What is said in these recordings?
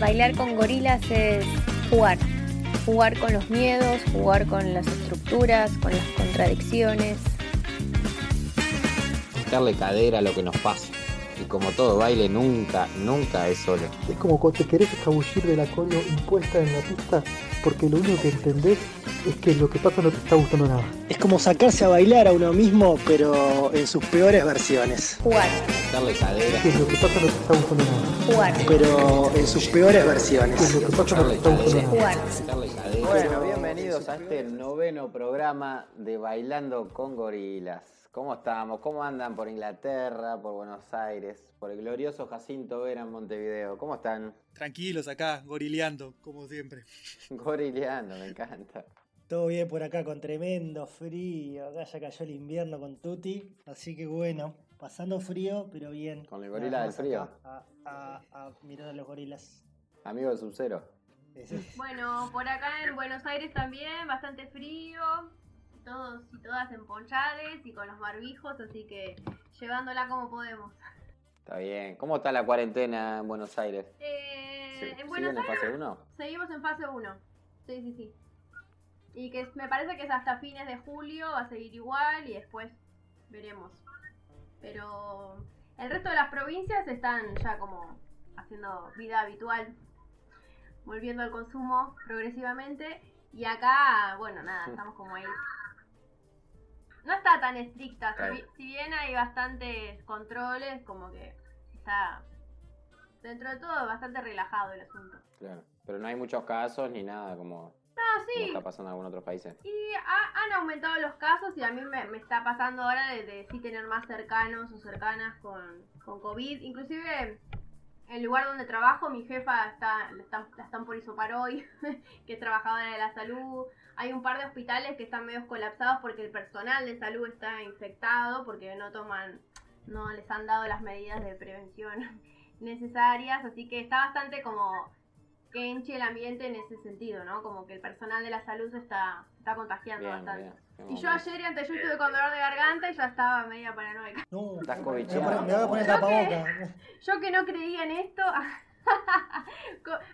Bailar con gorilas es jugar, jugar con los miedos, jugar con las estructuras, con las contradicciones. Darle cadera a lo que nos pasa. Y como todo baile, nunca, nunca es solo. Es como cuando te querés escabullir de la cola impuesta en la pista porque lo único que entendés es que lo que pasa no te está gustando nada. Es como sacarse a bailar a uno mismo, pero en sus peores versiones. Jugar, Darle cadera. Que lo que pasa no te está gustando nada. jugar, Pero en sus peores Que versiones. lo que pasa no te está gustando nada. jugar. Darle cadera. Bueno, bienvenidos a este noveno programa de Bailando con Gorilas. ¿Cómo estamos? ¿Cómo andan por Inglaterra, por Buenos Aires, por el glorioso Jacinto Vera en Montevideo? ¿Cómo están? Tranquilos acá, gorileando, como siempre. Gorileando, me encanta. Todo bien por acá con tremendo frío. Acá ya cayó el invierno con Tuti. Así que bueno, pasando frío, pero bien. Con el gorila del frío. A, a- a mirar a los gorilas. Amigo de Sub-Zero. Ese- Bueno, por acá en Buenos Aires también, bastante frío. Todos y todas en ponchales y con los barbijos, así que llevándola como podemos. Está bien. ¿Cómo está la cuarentena en Buenos Aires? Eh, Sí, en ¿Siguen Buenos en Aires fase 1? seguimos en fase 1. Sí, sí, sí. Y que me parece que es hasta fines de julio, va a seguir igual y después veremos. Pero el resto de las provincias están ya como haciendo vida habitual, volviendo al consumo progresivamente. Y acá, bueno, nada, estamos como ahí. No está tan estricta, si, Claro. bi- si bien hay bastantes controles, como que está dentro de todo bastante relajado el asunto. Claro. Pero no hay muchos casos ni nada como, No, como sí, está pasando en algunos otros países. y ha- han aumentado los casos y a mí me, me está pasando ahora de, de sí tener más cercanos o cercanas con, con COVID. Inclusive el lugar donde trabajo, mi jefa está, la están, la están por hisopar hoy, que es trabajadora de la salud. Hay un par de hospitales que están medio colapsados porque el personal de salud está infectado, porque no toman, no les han dado las medidas de prevención necesarias. Así que está bastante como que enche el ambiente en ese sentido, ¿no? Como que el personal de la salud se está, se está contagiando Bien, bastante. bien. Y yo ayer y antes yo estuve con dolor de garganta y ya estaba media paranoica. No, Estás. Yo que no creía en esto,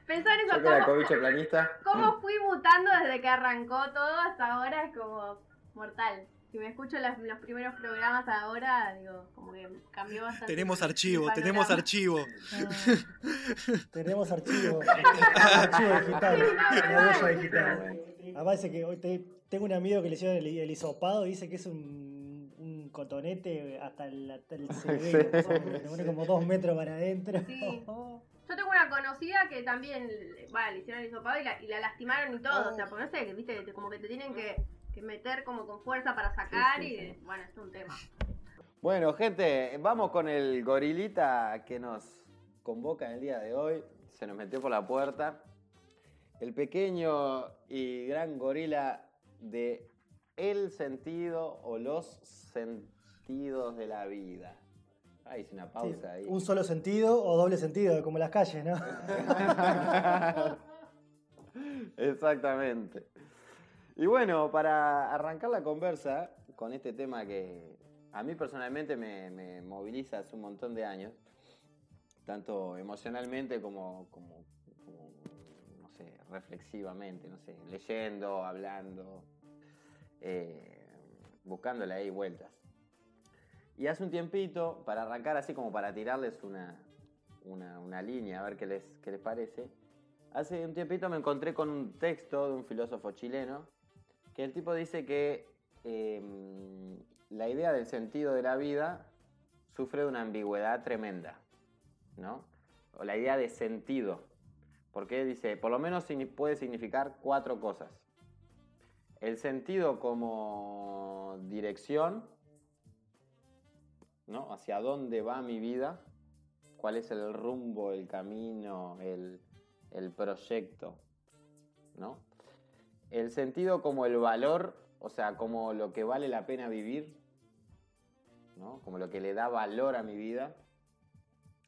pensar en Yo eso, que era cómo, planista. cómo fui mutando desde que arrancó todo hasta ahora es como mortal. Si me escucho las- los primeros programas ahora, digo, como que cambió bastante. Tenemos archivo, tenemos archivo. Ah, tenemos archivo. archivo digital. Sí, digital. Además dice que hoy te- tengo un amigo que le hicieron el, el hisopado y dice que es un, un cotonete hasta el, hasta el cerebelo. Sí, o sea, que te pone como dos metros para adentro. Sí. Yo tengo una conocida que también, bueno, le hicieron el hisopado y la, y la lastimaron y todo. O sea, porque no sé, que, viste, como que te tienen que, que meter como con fuerza para sacar Sí, sí, y, bueno, es un tema. Bueno, gente, vamos con el gorilita que nos convoca en el día de hoy. Se nos metió por la puerta. El pequeño y gran gorila de el sentido o los sentidos de la vida. Ah, hice una Sí, pausa ahí. un solo sentido o doble sentido, como las calles, ¿no? Exactamente. Y bueno, para arrancar la conversa con este tema que a mí personalmente me, me moviliza hace un montón de años, tanto emocionalmente como, como, como, no sé, reflexivamente, no sé, leyendo, hablando, eh, buscándole ahí vueltas. Y hace un tiempito, para arrancar así como para tirarles una, una, una línea, a ver qué les, qué les parece, hace un tiempito me encontré con un texto de un filósofo chileno, que el tipo dice que eh, la idea del sentido de la vida sufre de una ambigüedad tremenda, ¿no? O la idea de sentido, porque dice, por lo menos puede significar cuatro cosas. El sentido como dirección, ¿no? Hacia dónde va mi vida, cuál es el rumbo, el camino, el, el proyecto, ¿no? El sentido como el valor, o sea, como lo que vale la pena vivir, ¿no? Como lo que le da valor a mi vida.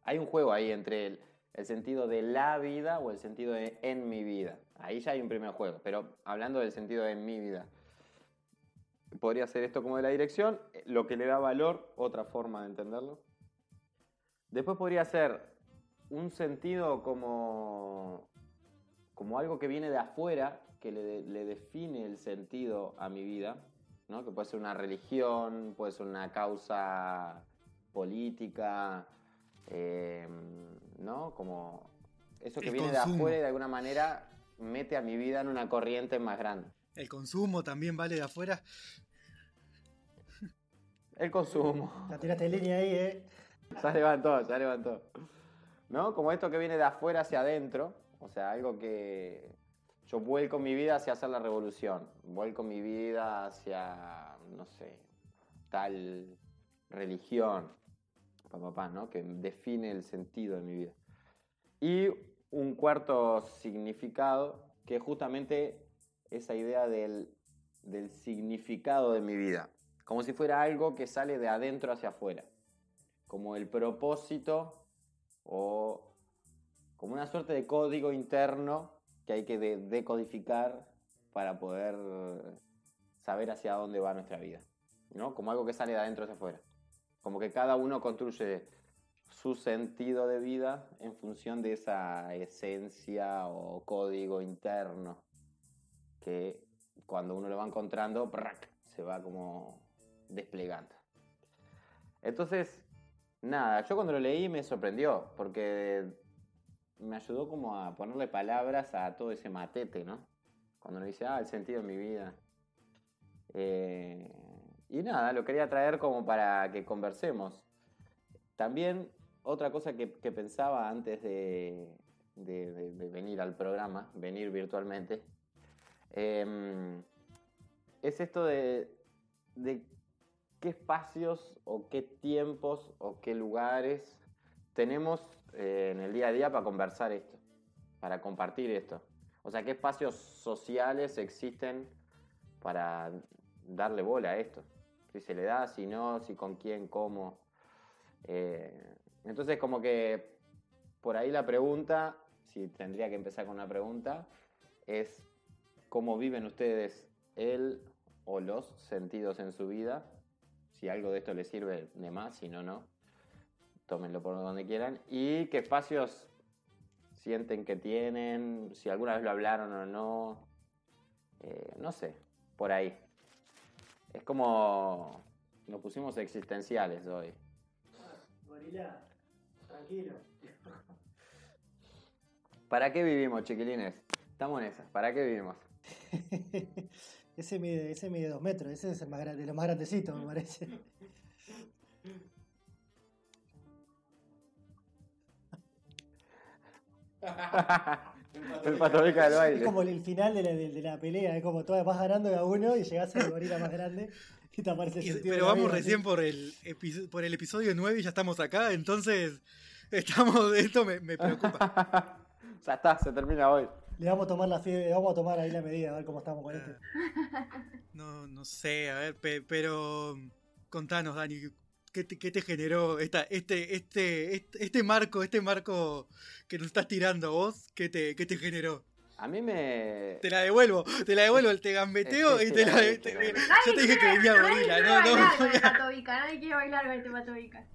Hay un juego ahí entre el, el sentido de la vida o el sentido de en mi vida. Ahí ya hay un primer juego, pero hablando del sentido de mi vida. Podría ser esto como de la dirección, lo que le da valor, otra forma de entenderlo. Después podría ser un sentido como, como algo que viene de afuera, que le, le define el sentido a mi vida, ¿no? que puede ser una religión, puede ser una causa política, eh, ¿no? Como eso que El viene de consumo. afuera y de alguna manera mete a mi vida en una corriente más grande. El consumo también vale de afuera. El consumo. La tiraste en línea ahí, ¿eh? Ya levantó, ya levantó. ¿No? Como esto que viene de afuera hacia adentro, o sea, algo que yo vuelco mi vida hacia hacer la revolución, vuelco mi vida hacia, no sé, tal religión, pa, pa, pa, ¿no? Que define el sentido de mi vida. Y un cuarto significado, que es justamente esa idea del, del significado de mi vida, como si fuera algo que sale de adentro hacia afuera como el propósito o como una suerte de código interno que hay que de- decodificar para poder saber hacia dónde va nuestra vida, ¿no? Como algo que sale de adentro hacia afuera. Como que cada uno construye su sentido de vida en función de esa esencia o código interno que cuando uno lo va encontrando, ¡prac! se va como desplegando. Entonces, nada, yo cuando lo leí me sorprendió, porque me ayudó como a ponerle palabras a todo ese matete, ¿no? Cuando uno dice, ah, el sentido de mi vida. Eh, y nada, lo quería traer como para que conversemos. También otra cosa que, pensaba antes de venir al programa, venir virtualmente, em, es esto de, de qué espacios o qué tiempos o qué lugares tenemos eh, en el día a día para conversar esto, para compartir esto. O sea, qué espacios sociales existen para darle bola a esto. Si se le da, si no, si con quién, cómo. Eh, entonces, como que por ahí la pregunta, si tendría que empezar con una pregunta, es cómo viven ustedes el o los sentidos en su vida. Si algo de esto les sirve de más, si no, no. Tómenlo por donde quieran. Y qué espacios sienten que tienen, si alguna vez lo hablaron o no. Eh, no sé, por ahí. Es como nos pusimos existenciales hoy. Gorila, tranquilo. ¿Para qué vivimos, chiquilines? Estamos en esas. ¿Para qué vivimos? ese mide, ese mide dos metros, ese es el más grande, de los más grandecitos, me parece. el patobica del Es baile. como el final de la, de, de la pelea, es como todo vas ganando de a uno y llegás al gorila más grande y te aparece el Y- pero la vamos vida, recién ¿sí? por el, por el episodio 9 y ya estamos acá, entonces estamos, esto me, me preocupa. ya está, se termina hoy. Le vamos a tomar la fiebre, le vamos a tomar ahí la medida, a ver cómo estamos con Ah. este. No, no sé, a ver, pe- pero contanos, Dani, ¿qué te, qué te generó esta, este, este, este, este marco, este marco que nos estás tirando vos? ¿Qué te, qué te generó? A mí me. Te la devuelvo, te la devuelvo, te gambeteo Sí, y sí, te la... sí, te- sí, te- sí. yo te dije que venía gorila, no, no. bailar con el patobica, nadie quiere bailar con este patobica.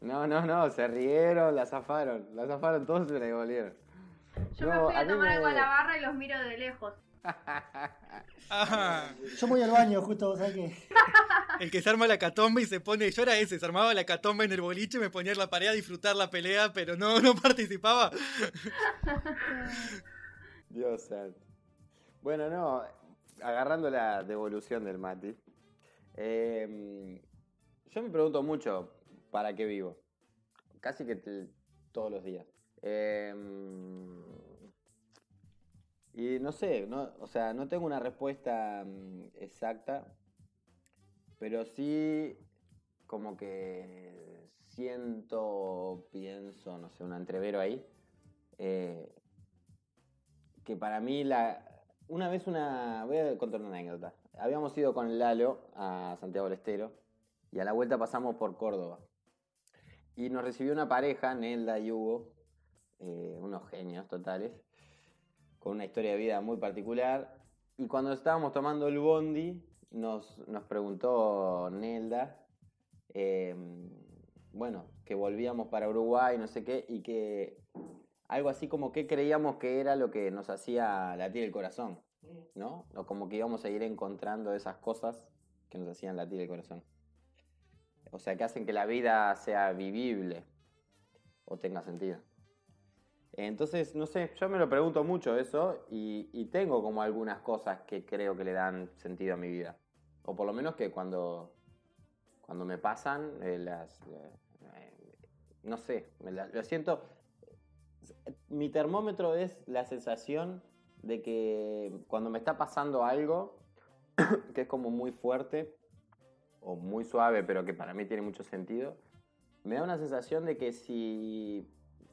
No, no, no, se rieron, la zafaron. La zafaron todos y se la devolvieron. Yo me fui a, tomar me- algo a la barra y los miro de lejos. Ajá. Yo voy al baño, justo, ¿sabes qué? El que se arma la catombe y se pone, yo era ese, se armaba la catombe en el boliche, me ponía en la pared a disfrutar la pelea, pero no, no participaba. Dios santo. Bueno, no, agarrando la devolución del Mati. eh, yo me pregunto mucho para qué vivo. Casi que te- todos los días. Eh, y no sé, no, o sea, no tengo una respuesta mm, exacta, pero sí como que siento, pienso, no sé, un entrevero ahí. eh, que para mí la una vez una voy a contar una anécdota habíamos ido con Lalo a Santiago del Estero y a la vuelta pasamos por Córdoba y nos recibió una pareja Nelda y Hugo eh, unos genios totales con una historia de vida muy particular. Y cuando estábamos tomando el bondi, nos, nos preguntó Nelda, eh, bueno, que volvíamos para Uruguay, no sé qué, y que algo así como que creíamos que era lo que nos hacía latir el corazón, ¿no? O como que íbamos a ir encontrando esas cosas que nos hacían latir el corazón. O sea, que hacen que la vida sea vivible o tenga sentido. Entonces, no sé, yo me lo pregunto mucho eso y, y tengo como algunas cosas que creo que le dan sentido a mi vida. O por lo menos que cuando, cuando me pasan, eh, las, eh, no sé, lo siento. Mi termómetro es la sensación de que cuando me está pasando algo que es como muy fuerte o muy suave, pero que para mí tiene mucho sentido, me da una sensación de que si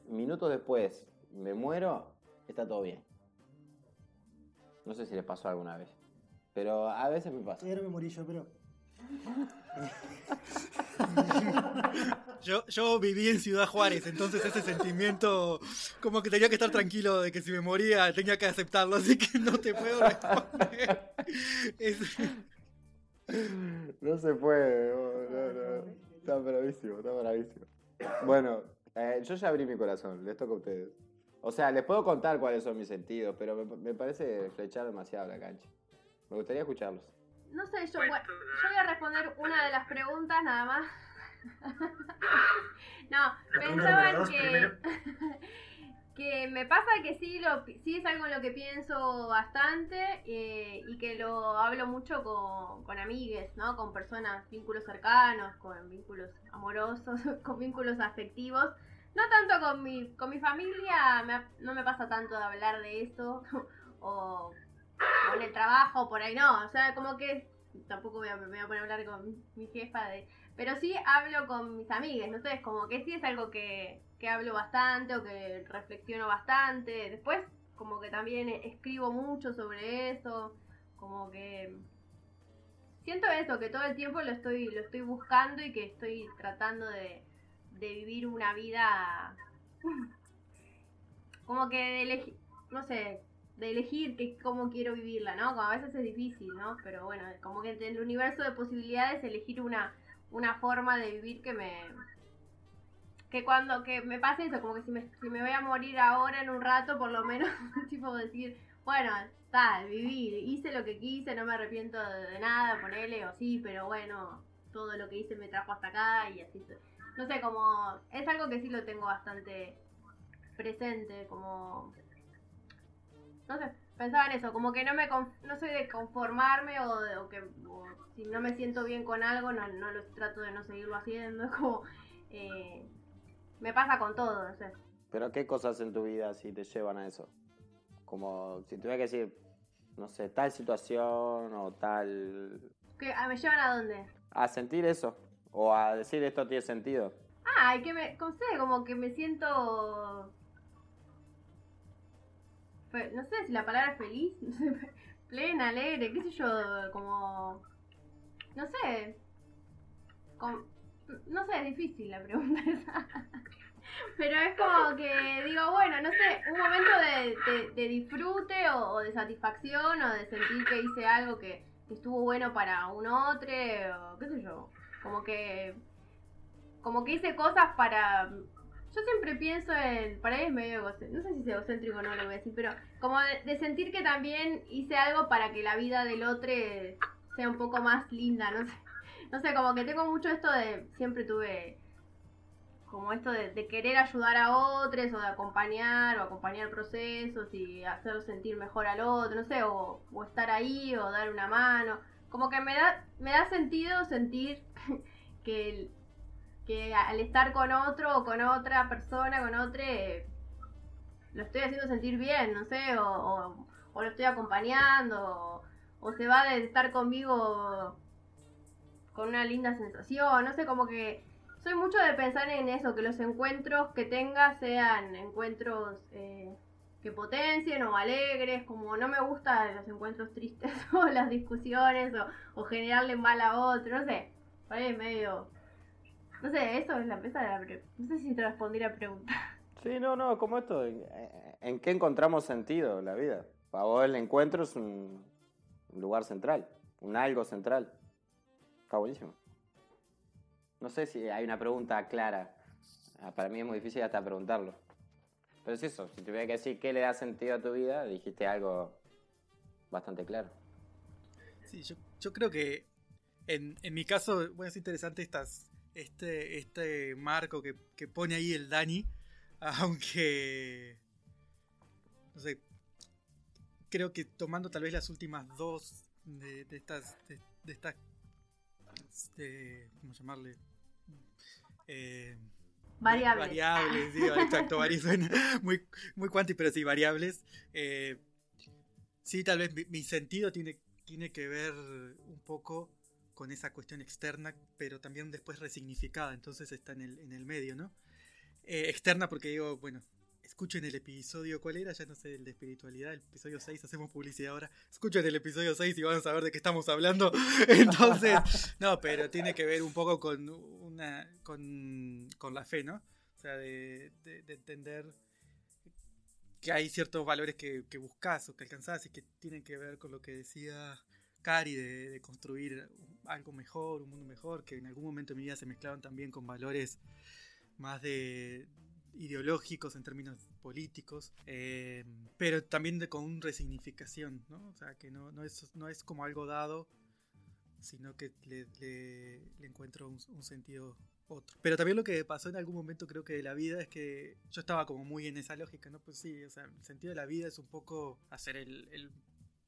minutos después me muero, está todo bien. No sé si les pasó alguna vez, pero a veces me pasa. Ahora me morí yo, pero. Yo, yo viví en Ciudad Juárez, entonces ese sentimiento, como que tenía que estar tranquilo de que si me moría tenía que aceptarlo, así que no te puedo responder. Es- No se puede, no, no, no. Está bravísimo, está bravísimo. Bueno, eh, yo ya abrí mi corazón, les toca a ustedes. O sea, les puedo contar cuáles son mis sentidos, pero me, me parece flechar demasiado la cancha. Me gustaría escucharlos. No sé, yo, bueno, yo voy a responder una de las preguntas nada más. no, La pregunta pensaba número dos que, que me pasa que sí, lo, sí es algo en lo que pienso bastante eh, y que lo hablo mucho con, con amigues, ¿no? Con personas, vínculos cercanos, con vínculos amorosos, con vínculos afectivos. No tanto con mi, con mi familia, me no me pasa tanto de hablar de eso o en el trabajo, por ahí no, o sea, como que tampoco me voy a poner a hablar con mi jefa de... Pero sí hablo con mis amigas, no sé, es como que sí es algo que, que hablo bastante o que reflexiono bastante. Después, como que también escribo mucho sobre eso, como que... Siento eso, que todo el tiempo lo estoy, lo estoy buscando y que estoy tratando de, de vivir una vida... Como que de elegir, no sé, de elegir que, cómo quiero vivirla, ¿no? Como a veces es difícil, ¿no? Pero bueno, como que entre el universo de posibilidades elegir una, una forma de vivir que me... Que cuando que me pase eso, como que si me, si me voy a morir ahora en un rato, por lo menos, tipo decir, bueno, tal, viví, hice lo que quise, no me arrepiento de, nada, ponele, o sí, pero bueno, todo lo que hice me trajo hasta acá y así. No sé, como... Es algo que sí lo tengo bastante presente, como no sé, pensaba en eso, como que no me no soy de conformarme o, de- o que o si no me siento bien con algo, no, no lo trato de no seguirlo haciendo, es como eh, me pasa con todo, no sé. Pero ¿qué cosas en tu vida si te llevan a eso? Como si tuviera que decir, no sé, tal situación o tal... ¿Qué, ah, ¿Me llevan a dónde? A sentir eso. O a decir esto tiene sentido. Ah, que me, sé, como que me siento no sé si la palabra es feliz, no plena, alegre, qué sé yo, como no sé, no sé, es difícil la pregunta esa. Pero es como que digo, bueno, no sé, un momento de, de- disfrute o, o de satisfacción o de sentir que hice algo que, que estuvo bueno para un otro o qué sé yo. Como que como que hice cosas para yo siempre pienso en para mí es medio egocéntrico, no sé si es egocéntrico o no lo voy a decir, pero como de, de sentir que también hice algo para que la vida del otro sea un poco más linda, no sé. No sé, como que tengo mucho esto de siempre tuve como esto de, de querer ayudar a otros o de acompañar o acompañar procesos y hacerlo sentir mejor al otro, no sé, o, o estar ahí o dar una mano. Como que me da, me da sentido sentir que, que al estar con otro o con otra persona, con otro, eh, lo estoy haciendo sentir bien, no sé, o, lo estoy acompañando, o, o se va de estar conmigo con una linda sensación, no sé, como que soy mucho de pensar en eso, que los encuentros que tenga sean encuentros eh, que potencien o alegres, como no me gustan los encuentros tristes o las discusiones o, generarle mal a otro, no sé, es medio... No sé, eso es la esa era la No sé si te respondí la pregunta. Sí, no, no, como esto, ¿en, en qué encontramos sentido la vida? Para vos el encuentro es un, un lugar central, un algo central. Está buenísimo. No sé si hay una pregunta clara. Ah, Para mí es muy difícil hasta preguntarlo. Pero es eso, si tuviera que decir qué le da sentido a tu vida, dijiste algo bastante claro. Sí, yo, creo que en, mi caso, bueno, es interesante estas, este, este marco que, que pone ahí el Dani, aunque, no sé, creo que tomando tal vez las últimas dos de, estas, de, estas, ¿cómo llamarle? Eh, Variables. Variables, sí, exacto, vari- suena muy, muy cuanti, pero sí, variables. Eh, sí, tal vez mi, mi sentido tiene, tiene que ver un poco con esa cuestión externa, pero también después resignificada, entonces está en el, en el medio, ¿no? Eh, externa porque digo, bueno, escuchen el episodio, ¿cuál era? Ya no sé, el de espiritualidad, el episodio 6, hacemos publicidad ahora. Escuchen el episodio 6 y van a saber de qué estamos hablando. Entonces, no, pero tiene que ver un poco con una con, con la fe, ¿no? O sea, de, de- de entender que hay ciertos valores que, que buscas o que alcanzás y que tienen que ver con lo que decía Cari de, de construir algo mejor, un mundo mejor, que en algún momento de mi vida se mezclaban también con valores más de ideológicos en términos políticos, eh, pero también de, con una resignificación, ¿no? O sea, que no, no, es, no es como algo dado, sino que le, le- le encuentro un, un sentido otro. Pero también lo que pasó en algún momento creo que de la vida es que yo estaba como muy en esa lógica, ¿no? Pues sí, o sea, el sentido de la vida es un poco hacer el, el,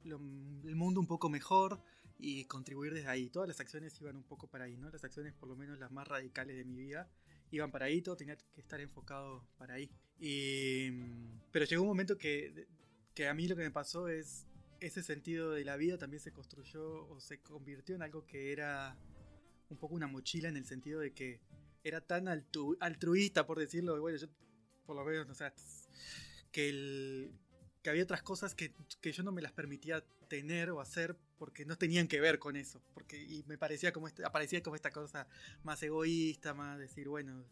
lo- el mundo un poco mejor y contribuir desde ahí. Todas las acciones iban un poco para ahí, ¿no? Las acciones, por lo menos las más radicales de mi vida, iban para todo tenía que estar enfocado para ahí. Y, pero llegó un momento que, que a mí lo que me pasó es ese sentido de la vida también se construyó o se convirtió en algo que era un poco una mochila en el sentido de que era tan altu- altruista, por decirlo, bueno, yo por lo menos, o sea, que, el, que había otras cosas que, que yo no me las permitía tener o hacer porque no tenían que ver con eso, porque y me parecía como este, aparecía como esta cosa más egoísta, más decir, bueno,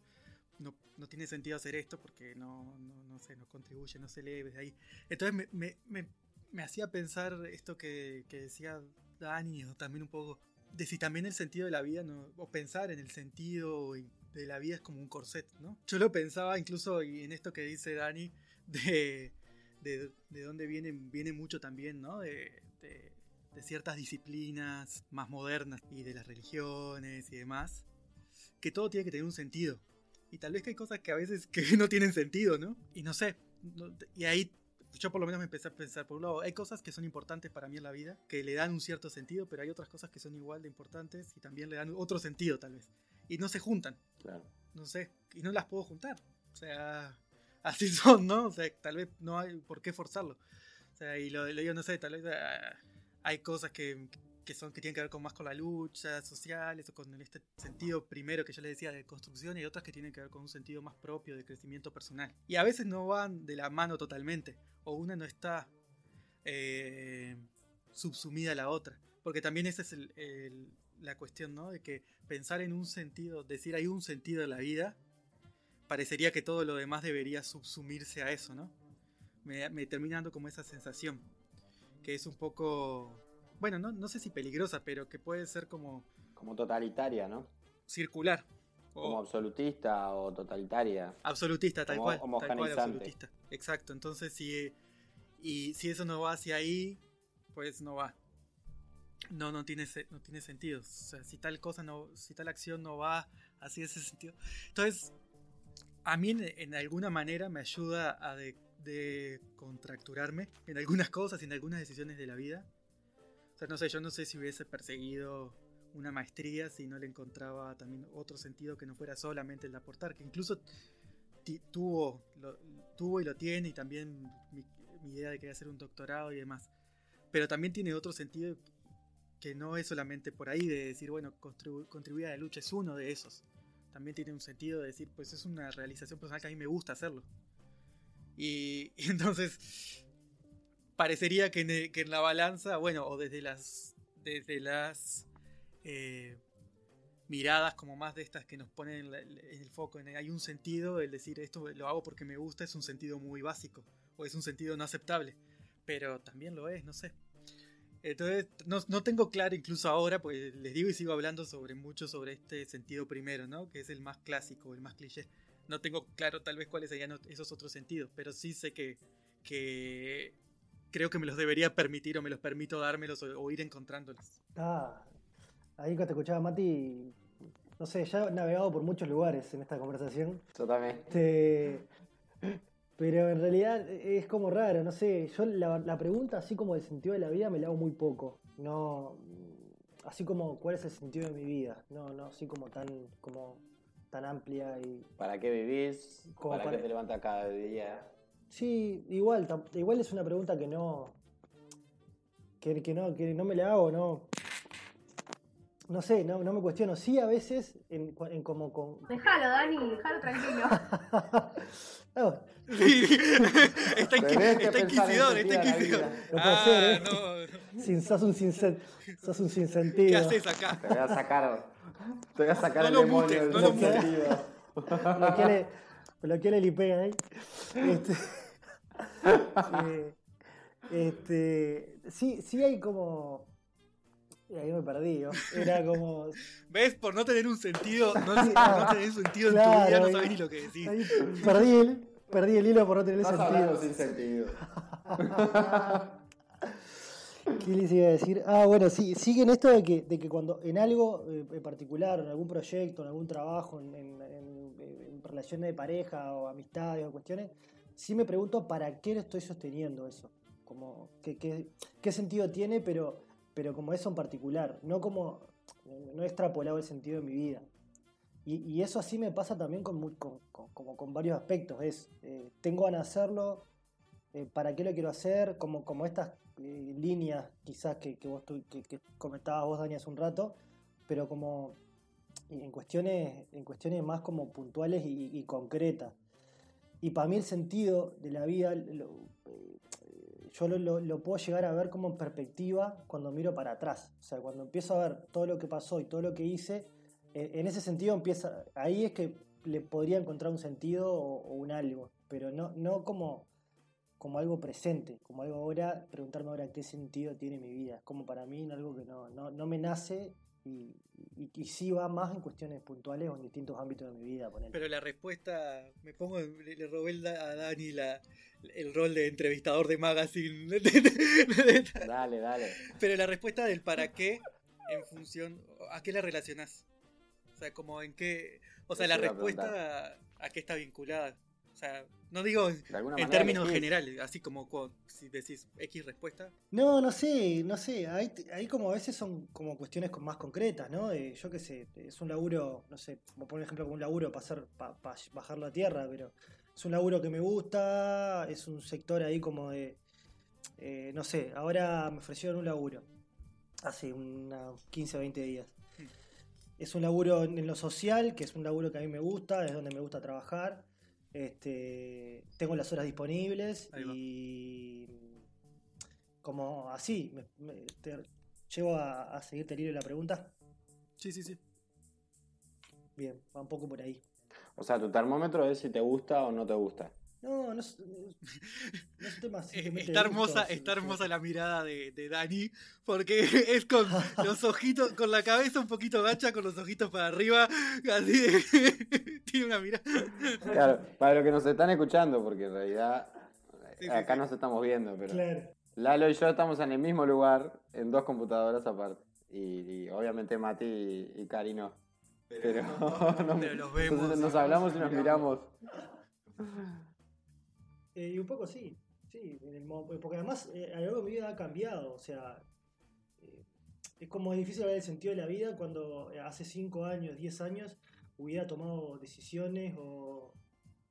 no, no tiene sentido hacer esto porque no, no, no sé, no contribuye, no se lee desde ahí. Entonces me, me, me, me hacía pensar esto que, que decía Dani, o también un poco de si también el sentido de la vida, no, o pensar en el sentido de la vida es como un corset, ¿no? Yo lo pensaba incluso en esto que dice Dani, de, de, de dónde viene, viene mucho también, ¿no? De, de, ciertas disciplinas más modernas y de las religiones y demás, que todo tiene que tener un sentido. Y tal vez que hay cosas que a veces que no tienen sentido, ¿no? Y no sé, no- y ahí yo por lo menos me empecé a pensar, por un lado, hay cosas que son importantes para mí en la vida, que le dan un cierto sentido, pero hay otras cosas que son igual de importantes y también le dan otro sentido tal vez. Y no se juntan, Claro. no sé, y no las puedo juntar. O sea, así son, ¿no? O sea, tal vez no hay por qué forzarlo. O sea, y lo, lo digo, no sé, tal vez ah, hay cosas que, que son que tienen que ver con más con la lucha sociales o con este sentido primero que yo les decía de construcción y otras que tienen que ver con un sentido más propio de crecimiento personal. Y a veces no van de la mano totalmente, o una no está eh, subsumida a la otra. Porque también esa es la cuestión, ¿no? De que pensar en un sentido, decir hay un sentido en la vida, parecería que todo lo demás debería subsumirse a eso, ¿no? Me, me termina dando como esa sensación, que es un poco, bueno, no, no sé si peligrosa, pero que puede ser como Como totalitaria, ¿no? circular. o- Como absolutista o totalitaria. Absolutista, tal Homo- cual. Tal cual, absolutista. Exacto. Entonces, si, y si eso no va hacia ahí, pues no va. No, no tiene, no tiene sentido. O sea, si tal cosa no, si tal acción no va hacia ese sentido. Entonces, a mí en, en alguna manera me ayuda a de, de contracturarme en algunas cosas y en algunas decisiones de la vida. O sea, no sé, yo no sé si hubiese perseguido una maestría si no le encontraba también otro sentido que no fuera solamente el de aportar, que incluso tuvo, lo- tuvo y lo tiene, y también mi, mi idea de querer hacer un doctorado y demás. Pero también tiene otro sentido que no es solamente por ahí de decir, bueno, contribu- contribuir a la lucha, es uno de esos. También tiene un sentido de decir, pues es una realización personal que a mí me gusta hacerlo. Y, entonces parecería que en, el- que en la balanza, bueno, o desde las, desde las, eh, miradas como más de estas que nos ponen en, la- el foco, hay un sentido, el decir esto lo hago porque me gusta es un sentido muy básico, o es un sentido no aceptable, pero también lo es, no sé. Entonces, no, no tengo claro incluso ahora, pues les digo y sigo hablando sobre mucho sobre este sentido primero, ¿no? Que es el más clásico, el más cliché. No tengo claro tal vez cuáles serían esos otros sentidos, pero sí sé que, que creo que me los debería permitir o me los permito dármelos o, o ir encontrándolos. Ah, ahí que te escuchaba Mati, no sé, ya he navegado por muchos lugares en esta conversación. Yo también. Este, pero en realidad es como raro, no sé. Yo la, la pregunta, así como del sentido de la vida, me la hago muy poco. No, así como cuál es el sentido de mi vida. No, no, así como tan, como tan amplia y. ¿Para qué vivís? ¿Para, para- qué te levantas cada día? Sí, igual, igual es una pregunta que no, que, que no, que no me la hago, no. No sé, no, no me cuestiono. Sí, a veces, en, como con. Déjalo, Dani, déjalo tranquilo. No, está, inqui- está inquisidor, está inquisidor. No puede ah, ser, ¿eh? no. sin, sos un sin, sos un ¿Qué sinsentido. haces acá? Te voy a sacar. Te voy a sacar No el lo demonio mutes, del no lo mutes. bloqueale, el IP ahí. Este, sí, este, sí, sí hay como. y Ahí me perdí, ¿no? Era como. ¿Ves? Por no tener un sentido, no, no tener sentido en tu Claro, vida, no ahí- sabes ni lo que decís. ahí perdí, el, perdí el hilo por no tener Estás sentido. sin sentido. ¿Qué les iba a decir? Ah, bueno, sí, siguen esto de que, de que cuando en algo eh, en particular, en algún proyecto, en algún trabajo, en, en- relaciones de pareja o amistades o cuestiones, sí me pregunto para qué lo estoy sosteniendo eso. Como, ¿qué, qué, qué sentido tiene, pero, pero como eso en particular, no como, no he extrapolado el sentido de mi vida. Y, eso así me pasa también con- con- como con varios aspectos. Es, eh, tengo ganas de hacerlo, eh, para qué lo quiero hacer, como, como estas eh, líneas quizás que, que vos que, comentabas vos, Dani, hace un rato, pero como en cuestiones, en cuestiones más como puntuales y, concretas. Y para mí el sentido de la vida, eh, yo lo, puedo llegar a ver como en perspectiva cuando miro para atrás. O sea, cuando empiezo a ver todo lo que pasó y todo lo que hice, eh, en ese sentido empieza, ahí es que le podría encontrar un sentido o, o un algo, pero no, no como, como algo presente, como algo ahora, preguntarme ahora qué sentido tiene mi vida, como para mí algo que no, no, no me nace y, y, y sí va más en cuestiones puntuales o en distintos ámbitos de mi vida. ponele. Pero la respuesta, me pongo, le, le robé el- a Dani la, el rol de entrevistador de magazine. Dale, dale. Pero la respuesta del para qué, en función, ¿a qué la relacionás? O sea, como en qué, o sea, Eso la a respuesta a qué está vinculada. O sea, no digo en términos generales, así como si decís X respuesta. No, no sé, no sé. Ahí, ahí como a veces son como cuestiones con- más concretas, ¿no? Eh, yo qué sé, es un laburo, no sé, como por ejemplo como un laburo para hacer, para bajar la tierra, pero es un laburo que me gusta, es un sector ahí como de, eh, no sé, ahora me ofrecieron un laburo, hace unos 15 o 20 días. Hmm. Es un laburo en lo social, que es un laburo que a mí me gusta, es donde me gusta trabajar. Este, tengo las horas disponibles y como así, me, me- te- llego a, a seguirte el hilo de la pregunta. Sí, sí, sí. Bien, va un poco por ahí. O sea, tu termómetro es si te gusta o no te gusta. No, no es, no es un tema Eh, Está hermosa, está sí. hermosa la mirada de, de Dani, porque es con los ojitos, con la cabeza un poquito gacha, con los ojitos para arriba, así de- tiene una mirada. Claro, para los que nos están escuchando, porque en realidad Sí, acá sí. nos estamos viendo, pero Claro. Lalo y yo estamos en el mismo lugar, en dos computadoras aparte. Y, y obviamente Mati y, y Cari no. Pero, no- pero los vemos, entonces nos hablamos y nos miramos. Eh, y un poco sí, sí, en el porque además eh, a lo largo de mi vida ha cambiado, o sea, eh, es como difícil ver el sentido de la vida cuando eh, hace 5 años, 10 años hubiera tomado decisiones o,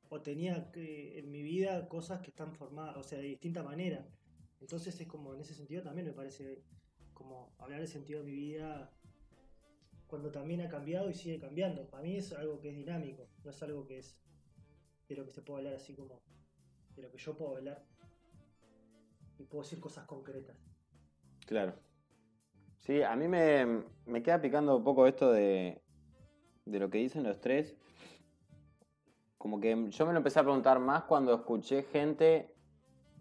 o tenía en mi vida cosas que están formadas, o sea, de distinta manera. Entonces es como, en ese sentido también me parece como hablar del sentido de mi vida cuando también ha cambiado y sigue cambiando. Para mí es algo que es dinámico, no es algo que es de lo que se puede hablar así como de lo que yo puedo hablar y puedo decir cosas concretas. Claro. Sí, a mí me, me queda picando un poco esto de, de lo que dicen los tres, como que yo me lo empecé a preguntar más cuando escuché gente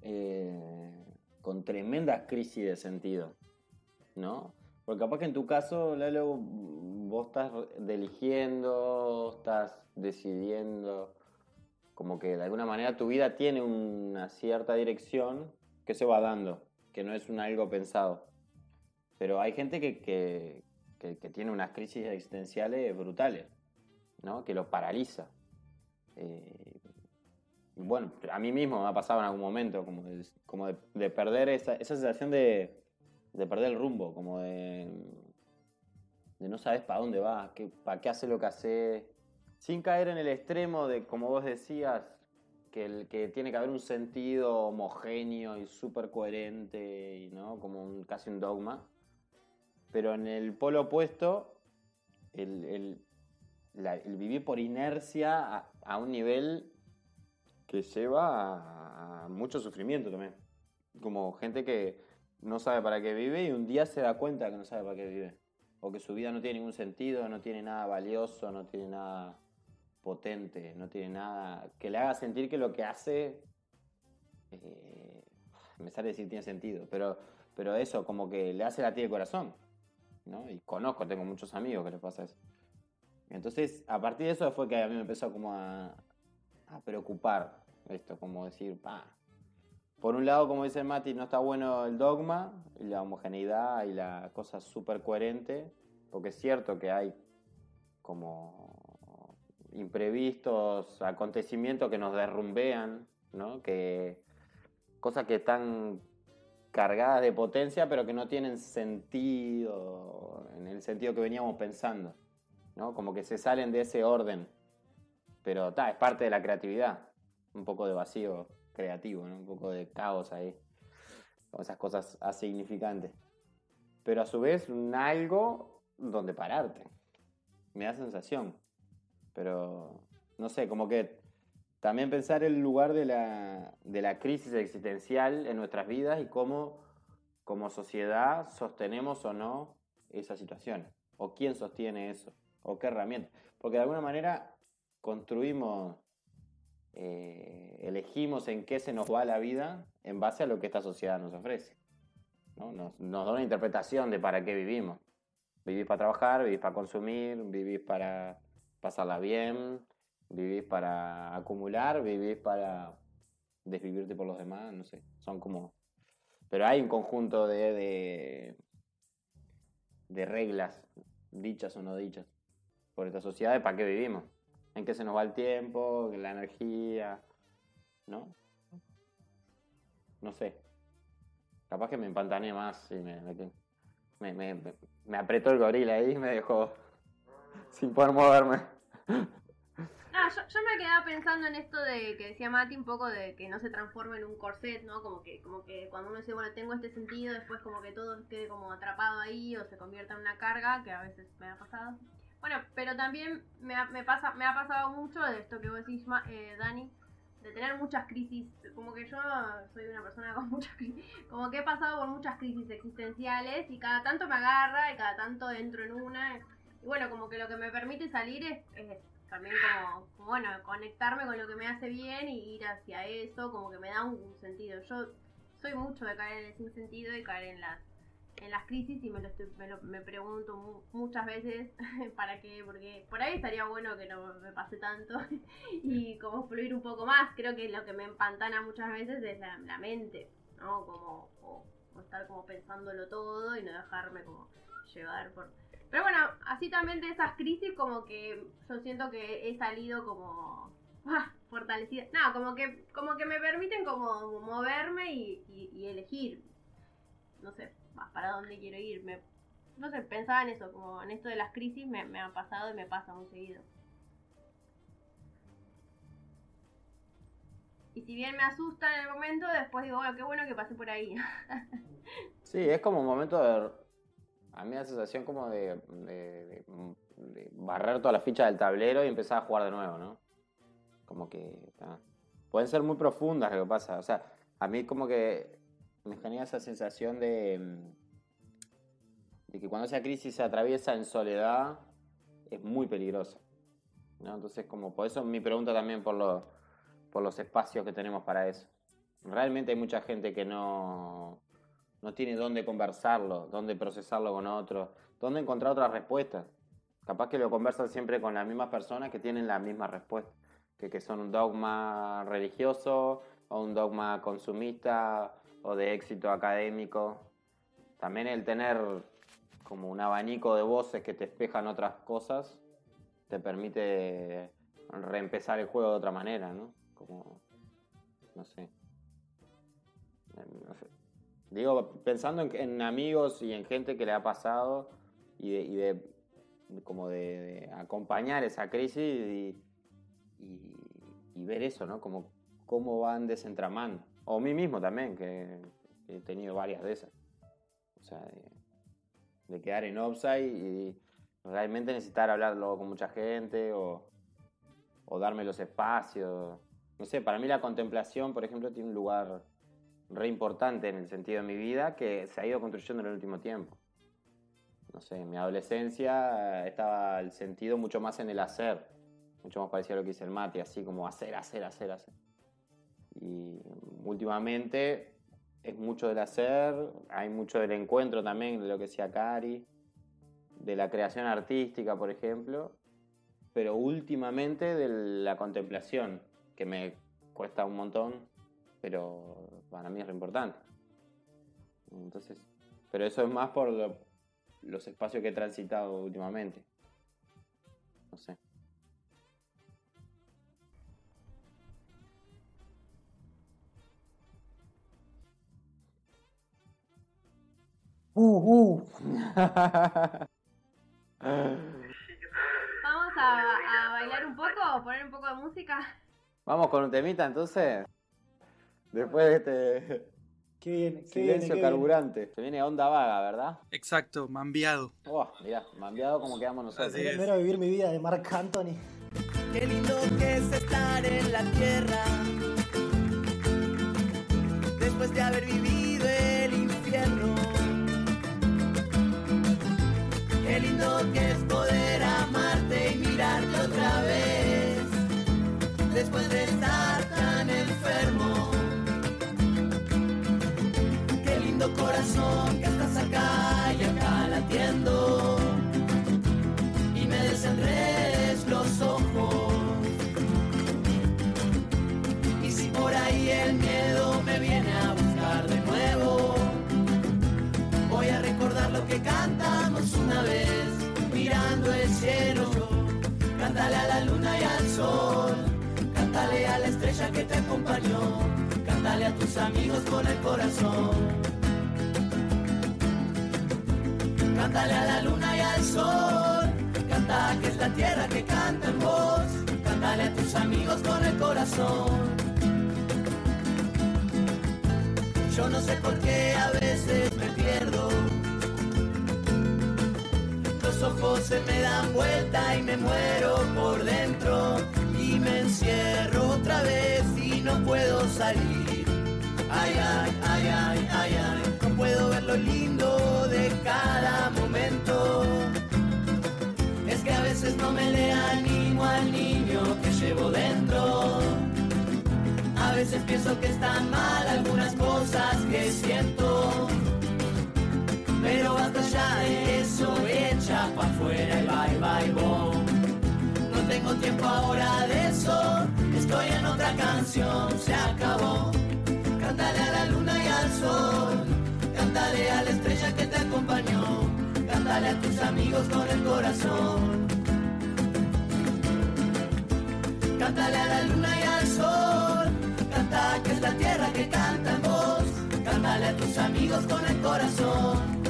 eh, con tremendas crisis de sentido, ¿no? Porque capaz que en tu caso, Lalo, vos estás eligiendo, estás decidiendo, como que de alguna manera tu vida tiene una cierta dirección que se va dando, que no es un algo pensado. Pero hay gente que, que, que, tiene unas crisis existenciales brutales, ¿no? Que lo paraliza. Eh, bueno, a mí mismo me ha pasado en algún momento, como de, como de, perder esa, esa sensación de, de, perder el rumbo, como de, de no sabes para dónde vas, para qué hace lo que hace, sin caer en el extremo de, como vos decías, que, el, que tiene que haber un sentido homogéneo y súper coherente, y, ¿no? como un, casi un dogma. Pero en el polo opuesto, el, vivir por inercia a, un nivel que lleva a, mucho sufrimiento también. Como gente que no sabe para qué vive y un día se da cuenta que no sabe para qué vive. O que su vida no tiene ningún sentido, no tiene nada valioso, no tiene nada potente, no tiene nada que le haga sentir que lo que hace, eh, me sale decir tiene sentido, pero, pero eso, como que le hace latir el corazón. Y conozco, tengo muchos amigos que les pasa eso. Entonces, a partir de eso fue que a mí me empezó como a, preocupar esto, como decir, pa. Por un lado, como dice Mati, no está bueno el dogma y la homogeneidad y la cosa súper coherente, porque es cierto que hay como imprevistos, acontecimientos que nos derrumbean, ¿no? Que cosas que están cargadas de potencia, pero que no tienen sentido en el sentido que veníamos pensando, ¿no? Como que se salen de ese orden. Pero ta, es parte de la creatividad, un poco de vacío creativo, un poco de caos ahí, con esas cosas asignificantes. Pero a su vez, algo donde pararte. Me da sensación. Pero, no sé, como que también pensar el lugar de la, de la crisis existencial en nuestras vidas y cómo como sociedad sostenemos o no esa situación, o quién sostiene eso, o qué herramienta. Porque de alguna manera construimos, eh, elegimos en qué se nos va la vida en base a lo que esta sociedad nos ofrece. ¿no? Nos, nos da una interpretación de para qué vivimos. Vivís para trabajar, vivís para consumir, vivís para pasarla bien, vivís para acumular, vivís para desvivirte por los demás, no sé, son como... Pero hay un conjunto de, de, reglas, dichas o no dichas, por esta sociedad, para qué vivimos, en qué se nos va el tiempo, la energía, ¿no? No sé. Capaz que me empantané más y me, me, me, me apretó el gorila ahí y me dejó sin poder moverme. Ah, yo, me quedaba pensando en esto de que decía Mati un poco de que no se transforme en un corset, ¿no? Como que, como que cuando uno dice, bueno, tengo este sentido, después como que todo quede como atrapado ahí o se convierta en una carga, que a veces me ha pasado. Bueno, pero también me ha, me pasa, me ha pasado mucho de esto que vos decís, eh, Dani, de tener muchas crisis, como que yo soy una persona con muchas crisis, como que he pasado por muchas crisis existenciales y cada tanto me agarra y cada tanto entro en una. Y bueno, como que lo que me permite salir es también como, bueno, conectarme con lo que me hace bien y ir hacia eso, como que me da un, sentido. Yo soy mucho de caer en el sinsentido y caer en las en las crisis y me lo, estoy, me, lo me, pregunto muchas veces para qué, porque por ahí estaría bueno que no me pase tanto y como fluir un poco más. Creo que lo que me empantana muchas veces es la, mente, ¿no? Como o estar como pensándolo todo y no dejarme como llevar por pero bueno, así también de esas crisis como que yo siento que he salido como ah, fortalecida. No, como que, como que me permiten como moverme y, elegir. No sé, para dónde quiero ir. no sé, pensaba en eso, como en esto de las crisis me, me ha pasado y me pasa muy seguido. Y si bien me asusta en el momento, después digo, bueno, qué bueno que pasé por ahí. sí, es como un momento de a mí la sensación como de, barrer toda la ficha del tablero y empezar a jugar de nuevo, ¿no? Como que pueden ser muy profundas lo que pasa. O sea, a mí como que me genera esa sensación de, de que cuando esa crisis se atraviesa en soledad, es muy peligrosa. ¿no? Entonces, como por eso mi pregunta también por, los por los espacios que tenemos para eso. Realmente hay mucha gente que no, no tiene dónde conversarlo, dónde procesarlo con otros, dónde encontrar otras respuestas. Capaz que lo conversan siempre con las mismas personas que tienen la misma respuesta, que, que son un dogma religioso o un dogma consumista o de éxito académico. También el tener como un abanico de voces que te espejan otras cosas te permite reempezar el juego de otra manera, ¿no? Como, no sé. No sé. Digo, pensando en, amigos y en gente que le ha pasado y de, y como de, acompañar esa crisis y, ver eso, ¿no? Como cómo van desentramando. O mí mismo también, que he tenido varias de esas. O sea, de, de quedar en offside y realmente necesitar hablarlo con mucha gente o, o, darme los espacios. No sé, para mí la contemplación, por ejemplo, tiene un lugar re importante en el sentido de mi vida que se ha ido construyendo en el último tiempo. No sé, en mi adolescencia estaba el sentido mucho más en el hacer, mucho más parecido a lo que dice el Mati, así como hacer, hacer, hacer, hacer. Y últimamente es mucho del hacer, hay mucho del encuentro también, de lo que decía Cari, de la creación artística, por ejemplo, pero últimamente de la contemplación, que me cuesta un montón, pero para mí es re importante. Entonces, pero eso es más por lo, los espacios que he transitado últimamente. No sé. Uh, uh. Vamos a, a, bailar un poco, poner un poco de música. Vamos con un temita entonces. Después de este qué bien, qué silencio viene, qué carburante. Viene. Se viene onda vaga, ¿verdad? Exacto, mambiado. Oh, mirá, mambiado como quedamos nosotros. Primero vivir mi vida de Marc Anthony. Qué lindo que es estar en la tierra. Después de haber vivido el infierno. Qué lindo que es poder amarte y mirarte otra vez. Después de estar que estás acá y acá latiendo. Y me desenredes los ojos. Y si por ahí el miedo me viene a buscar de nuevo, voy a recordar lo que cantamos una vez, mirando el cielo. Cántale a la luna y al sol, cántale a la estrella que te acompañó, cántale a tus amigos con el corazón. Cántale a la luna y al sol, canta que es la tierra que canta en voz, cántale a tus amigos con el corazón. Yo no sé por qué a veces me pierdo. Los ojos se me dan vuelta y me muero por dentro. Y me encierro otra vez y no puedo salir. Ay, ay, ay, ay, ay, ay. No puedo ver lo lindo de cada no me le animo al niño que llevo dentro. A veces pienso que están mal algunas cosas que siento. Pero basta ya de eso, echa pa' afuera y bye bye boom. No tengo tiempo ahora de eso, estoy en otra canción, se acabó. Cántale a la luna y al sol, cántale a la estrella que te acompañó, cántale a tus amigos con el corazón. Cántale a la luna y al sol, canta que es la tierra que canta en voz, cántale a tus amigos con el corazón.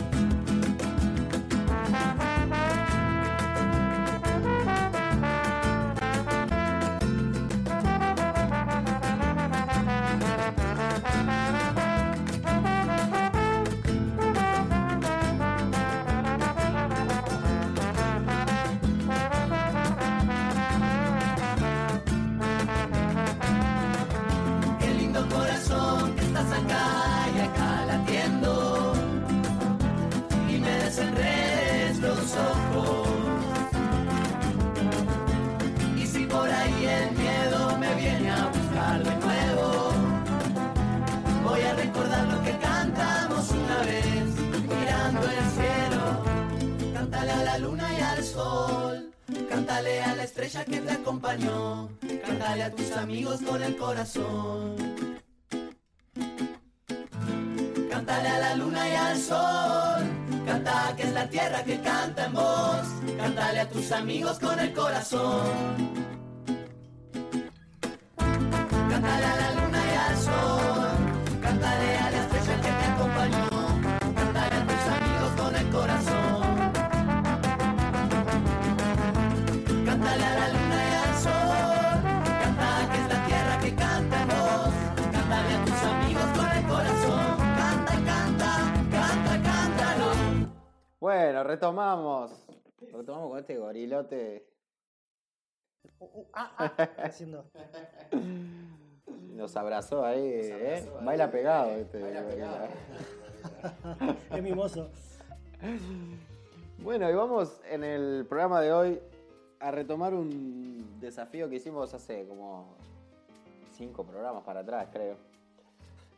Cántale a la estrella que te acompañó. Cántale a tus amigos con el corazón. Cántale a la luna y al sol. Canta que es la tierra que canta en voz. Cántale a tus amigos con el corazón. Cántale a la luna y al sol. Cántale a la Bueno, retomamos. Retomamos con este gorilote. Haciendo. Nos abrazó ahí, ¿eh? Baila pegado este. Es mimoso. Bueno, y vamos en el programa de hoy a retomar un desafío que hicimos hace como cinco programas para atrás, creo.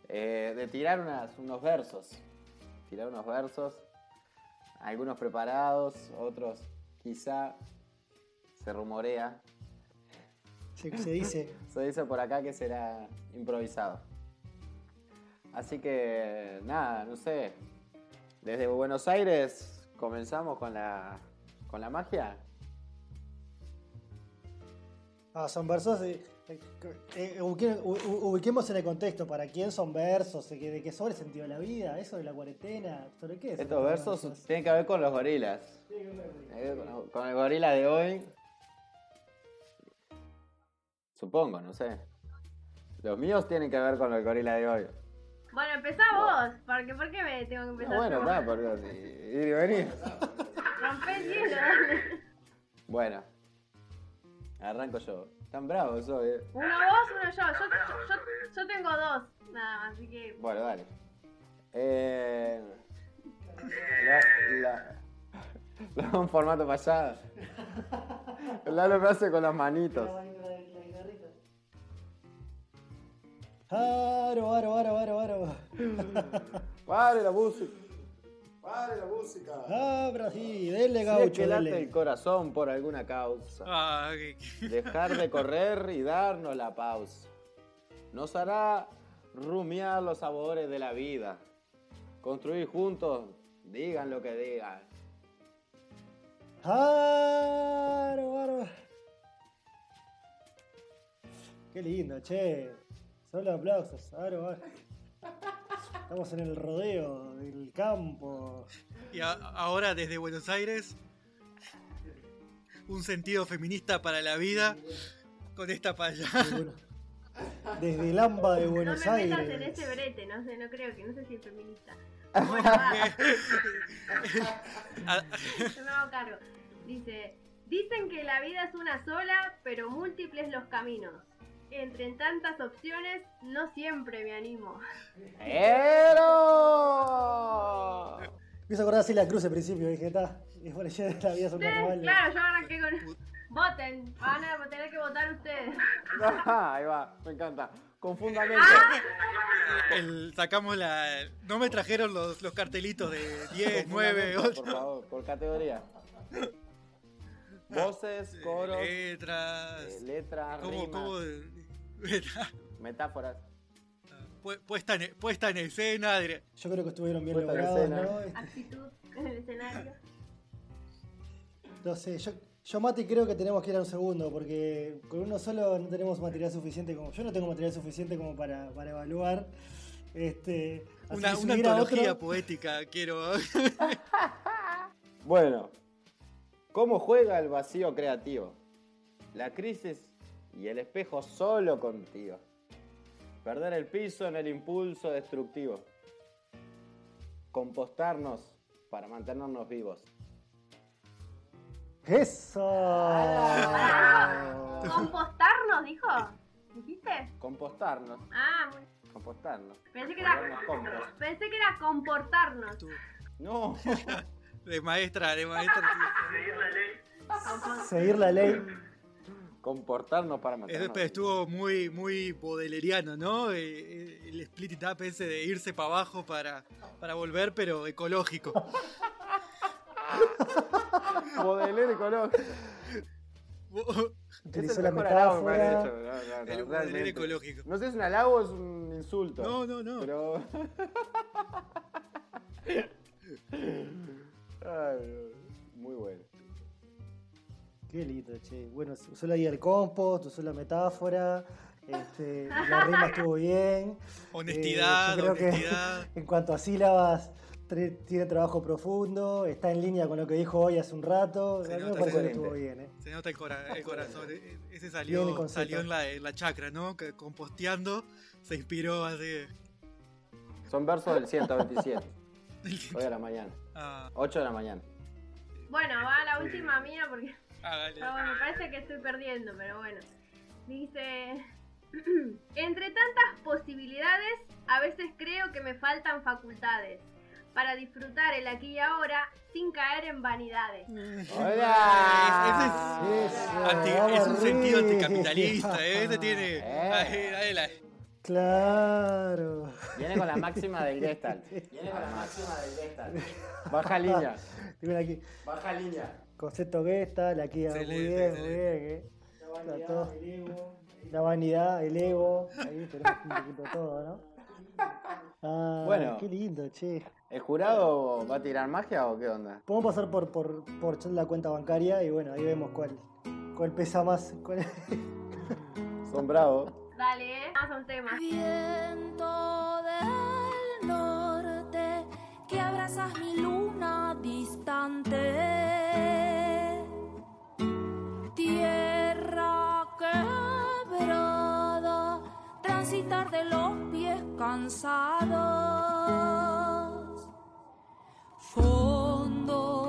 Eh, de tirar unas- unos versos. Tirar unos versos. Algunos preparados, otros quizá se rumorea. Se, se dice. Se dice por acá que será improvisado. Así que nada, no sé. Desde Buenos Aires comenzamos con la con la magia. Ah, son versos. eh, eh, eh, ubique- ubiquemos en el contexto. ¿Para quién son versos? ¿De qué, sobre el sentido de la vida? ¿Eso de la cuarentena? ¿Sobre qué? Estos versos tienen que ver con los gorilas. Eh, con- Con el gorila de hoy. Supongo, no sé. Los míos tienen que ver con el gorila de hoy. Bueno, empezá vos, porque ¿por qué me tengo que empezar No, bueno, está, porque ir y venir. Rompé el hielo, dale. Bueno, arranco yo. Tan bravo soy, eh. Uno vos, uno yo. Yo, yo, yo- yo tengo dos, nada más, así que... Bueno, dale. Eh, la, la, hago un formato allá. Lalo me hace con las manitos. Aro, aro, aro, aro, aro. ¡Pare la música! ¡Pare la música! Ah, sí, dele Si es gaucho, que late dele. el corazón por alguna causa. Ah, que- Dejar de correr y darnos la pausa. Nos hará rumiar los sabores de la vida. Construir juntos, digan lo que digan. Aro, aro. Qué lindo, che. Solo aplausos. Aro, aro. Estamos en el rodeo del campo. Y a- ahora desde Buenos Aires, un sentido feminista para la vida con esta Bueno- Desde el AMBA de No Buenos me metas en Aires. ese brete, no sé, no creo que, no sé si es feminista. Bueno, va, yo me hago cargo. Dice, dicen que la vida es una sola, pero múltiples los caminos. Entre tantas opciones, no siempre me animo. ¡Ero! Me hizo acordar así la cruz al principio, dije, está. Y bueno, ya la vida Sí, carnaval. claro, yo arranqué con... Voten, van a tener que votar ustedes. Ahí va, me encanta. Con fundamento. el- sacamos la. No me trajeron los, los cartelitos de 10, Con 9, fundamento, 8. Por favor, por categoría. Voces, coros, eh, Letras. letras, ¿Cómo, rimas, cómo de- metáforas. Pu- puesta, en, puesta en escena. dire- Yo creo que estuvieron bien Puesta logrados. ¿no? Este, Actitud en el escenario. No sé, yo, yo Mati creo que tenemos que ir a un segundo, porque con uno solo no tenemos material suficiente como. Yo no tengo material suficiente como para, para evaluar. Este, Una, una antología otro- poética, quiero. Bueno, ¿cómo juega el vacío creativo? La crisis y el espejo solo contigo. Perder el piso en el impulso destructivo. Compostarnos para mantenernos vivos. ¡Eso! ¿Compostarnos, dijo? ¿Dijiste? Compostarnos. Ah, bueno. Compostarnos. Pensé que era, pensé que era comportarnos. Tú, No. De maestra, de maestra. Seguir la ley. Comportarnos para sí. mantenernos Esto estuvo muy, muy bodeleriano, ¿no? Eh, eh, El split up ese de irse para abajo para, para volver, pero ecológico. Modelero ecológico. Es el la mejor halago que me han metáfora. hecho. No, no, no, El modelero realmente. ecológico. No sé si es un halago o es un insulto. No, no, no. Pero. Ay, muy bueno. Qué lindo, che. Bueno, usó la guía del compost, usó la metáfora. Este, la rima estuvo bien. Honestidad, Eh, que- honestidad. En cuanto a sílabas, tiene trabajo profundo, está en línea con lo que dijo hoy hace un rato. Se nota, parece que se estuvo nota. bien, ¿eh? Se nota el, cora- el corazón. E- e- Ese salió, salió en la, en la chacra, ¿no? Que composteando. Se inspiró así. Son versos del 127. Hoy a la mañana. Ah, 8 de la mañana. Bueno, va la última mía porque ah, dale. Ah, bueno, me parece que estoy perdiendo, pero bueno. Dice, entre tantas posibilidades, a veces creo que me faltan facultades para disfrutar el aquí y ahora sin caer en vanidades. ¡Hola! Eso, Anti- vamos es un sentido anticapitalista, ¿eh? Ese tiene. Eh. ahí la- Claro. Viene con la máxima del Gestalt. Viene con la máxima del Gestalt. Baja línea. Aquí Baja línea. concepto Gestalt, aquí muy Excelente, bien, muy bien. ¿eh? Está todo. La vanidad, el ego, ahí tenemos un poquito todo, ¿no? Ah, Bueno. qué lindo, che. ¿El jurado va a tirar magia o qué onda? Podemos pasar por, por, por la cuenta bancaria y bueno, ahí vemos cuál, cuál pesa más. cuál- Son bravos. Dale, a un tema. Viento del norte que abrazas mi luna distante. Tierra quebrada, transitar de los pies cansados. Fondo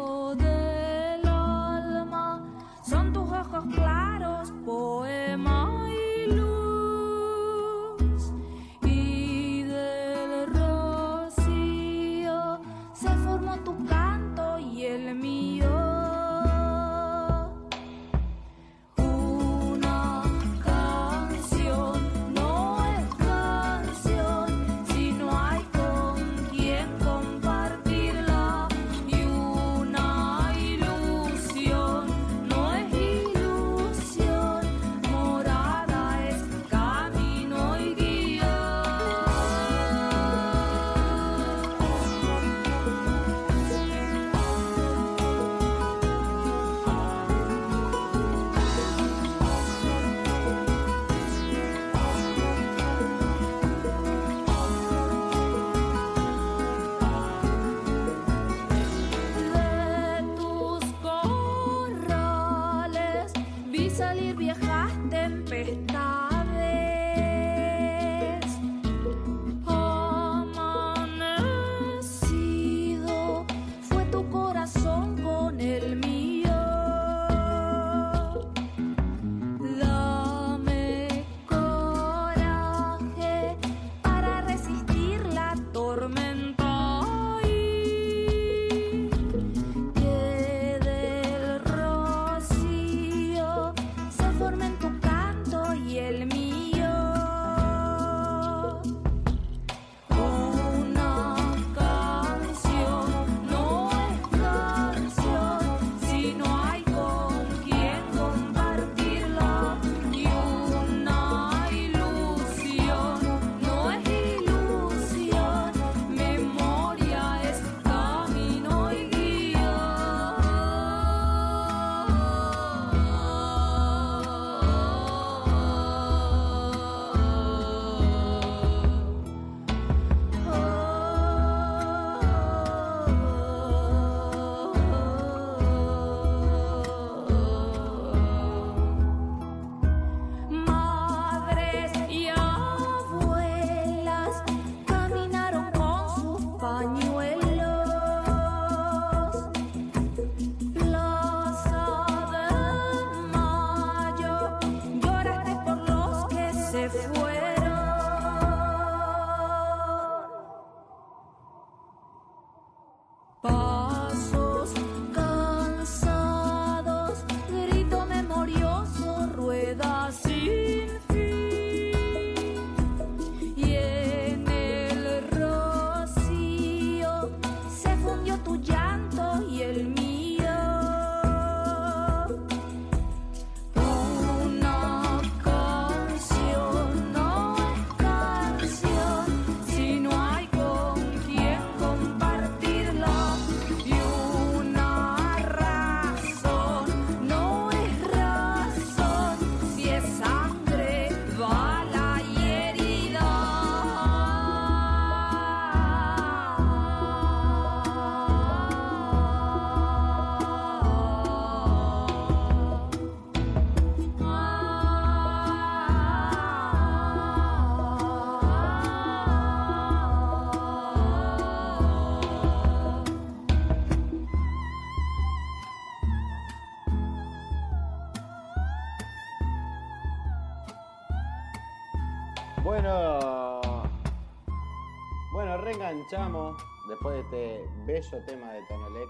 reenganchamos después de este bello tema de Tonolec.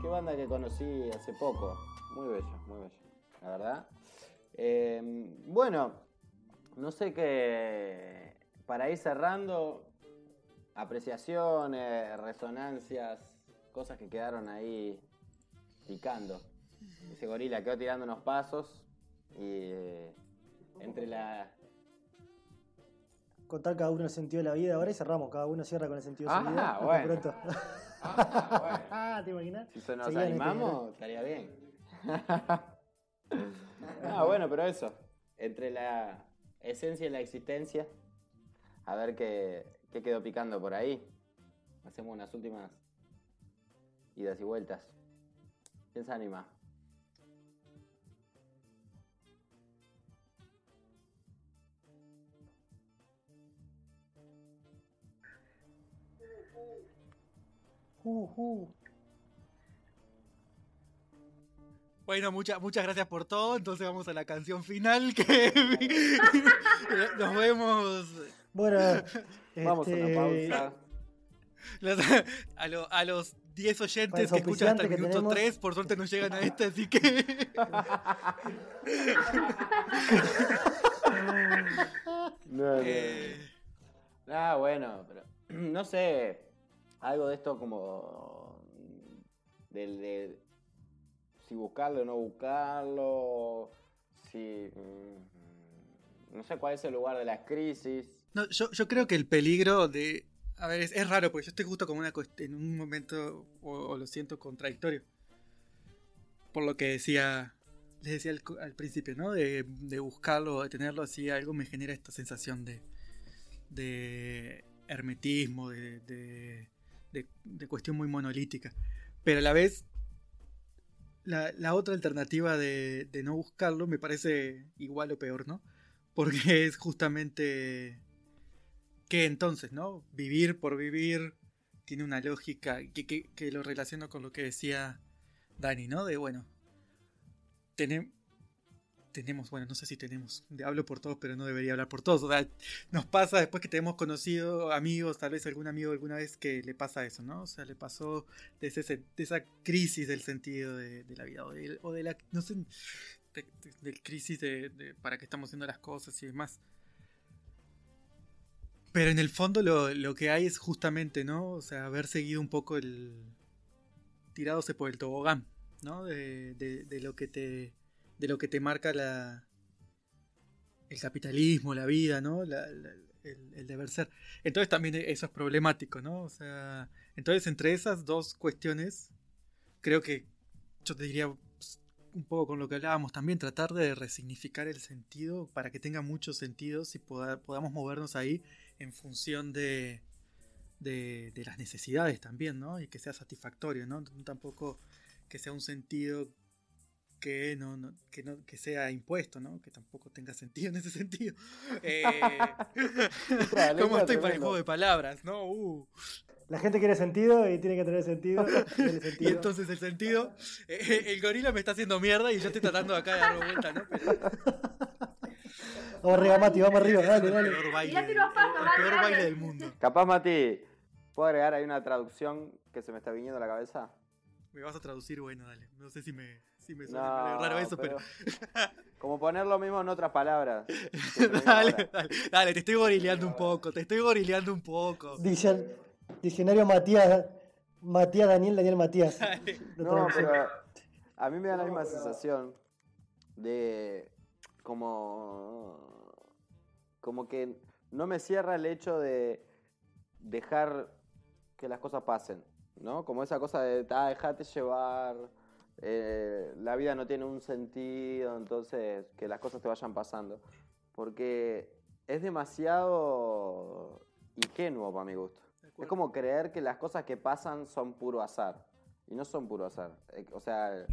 Qué banda que conocí hace poco. Muy bello, muy bello, la verdad. Eh, bueno, no sé qué. Para ir cerrando, apreciaciones, resonancias, cosas que quedaron ahí picando. Ese gorila quedó tirando unos pasos y eh, entre la. Contar cada uno el sentido de la vida ahora y cerramos. Cada uno cierra con el sentido de su Ah, vida. Bueno. pronto. Ah, bueno. Ah, ¿te imaginas? Si se nos Seguían este animamos, estaría bien. ah, bueno, pero eso. Entre la esencia y la existencia, a ver qué, qué quedó picando por ahí. Hacemos unas últimas idas y vueltas. ¿Quién se anima? Uh, uh. Bueno, muchas muchas gracias por todo. Entonces vamos a la canción final que nos vemos Bueno, Vamos a este, una pausa. los- a, lo- a los 10 Para oyentes que escuchan hasta el minuto tenemos. 3. Por suerte no llegan a este, así que no, no. eh, Ah, bueno, pero no sé, algo de esto como del de si buscarlo o no buscarlo, si mm, no sé cuál es el lugar de las crisis. no, yo, creo que el peligro de... A ver, es, raro porque yo estoy justo como una en un momento, o, lo siento, contradictorio. Por lo que decía, les decía al, al principio, ¿no? De, de buscarlo, de tenerlo así, algo me genera esta sensación de, de hermetismo, de, de, de- cuestión muy monolítica. Pero a la vez, la, la otra alternativa de, de no buscarlo me parece igual o peor, ¿no? Porque es justamente que entonces, ¿no? Vivir por vivir tiene una lógica que, que- que lo relaciono con lo que decía Dani, ¿no? De bueno, tenem- tenemos, bueno, no sé si tenemos, hablo por todos, pero no debería hablar por todos. O sea, nos pasa después que te hemos conocido amigos, tal vez algún amigo alguna vez que le pasa eso, ¿no? O sea, le pasó de, ese, de esa crisis del sentido de, la vida, o de, la, no sé, de, de- del crisis de, para qué estamos haciendo las cosas y demás. Pero en el fondo lo, lo que hay es justamente, ¿no? O sea, haber seguido un poco el... tirándose por el tobogán, ¿no? De- de lo que te... de lo que te marca la... el capitalismo, la vida, ¿no? La- el, el deber ser. Entonces también eso es problemático, ¿no? O sea, entonces entre esas dos cuestiones, creo que yo te diría pues, un poco con lo que hablábamos también, tratar de resignificar el sentido para que tenga muchos sentidos y poda- podamos movernos ahí en función de, de, de las necesidades también, ¿no? Y que sea satisfactorio, ¿no? Tampoco que sea un sentido que no, no- que no que sea impuesto, ¿no? Que tampoco tenga sentido en ese sentido. Eh, ¿Cómo estoy para el juego de palabras, no? Uh. La gente quiere sentido y tiene que tener sentido. Tiene Y sentido. entonces el sentido, eh, el gorila me está haciendo mierda y yo estoy tratando acá de darle vuelta, ¿no? Pero Vamos arriba, Mati, vamos arriba, dale, el dale. peor baile, el- el peor baile del mundo. Capaz, Mati, ¿puedo agregar ahí una traducción que se me está viniendo a la cabeza? Me vas a traducir, bueno, dale. No sé si me, si me suena medio raro eso, pero. Como poner lo mismo en otras palabras. dale, dale, dale, te estoy gorileando un poco, te estoy gorileando un poco. Diccion- Diccionario Matías, Matías Daniel, Daniel Matías. No, pero a mí me da la misma sensación de como como que no me cierra el hecho de dejar que las cosas pasen, ¿no? Como esa cosa de, ah, dejate llevar, eh, la vida no tiene un sentido, entonces que las cosas te vayan pasando. Porque es demasiado ingenuo para mi gusto. Es como creer que las cosas que pasan son puro azar. Y no son puro azar. Eh, O sea,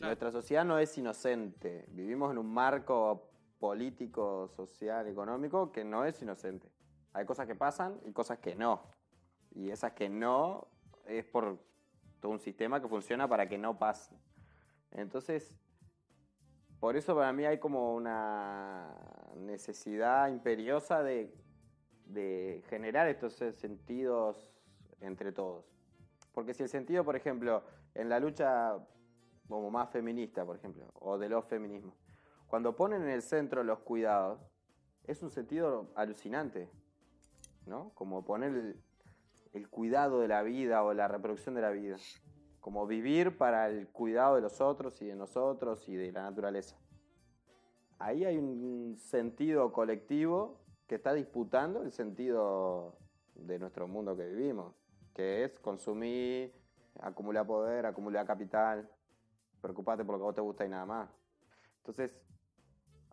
nuestra sociedad no es inocente. Vivimos en un marco político, social, económico que no es inocente. Hay cosas que pasan y cosas que no. Y esas que no es por un sistema que funciona para que no pasen. Entonces, por eso para mí hay como una necesidad imperiosa de, de generar estos sentidos entre todos. Porque si el sentido, por ejemplo, en la lucha como más feminista, por ejemplo, o de los feminismos, cuando ponen en el centro los cuidados, es un sentido alucinante, ¿no? Como poner el, cuidado de la vida o la reproducción de la vida. Como vivir para el cuidado de los otros y de nosotros y de la naturaleza. Ahí hay un sentido colectivo que está disputando el sentido de nuestro mundo que vivimos, que es consumir, acumular poder, acumular capital, preocuparte por lo que a vos te gusta y nada más. Entonces,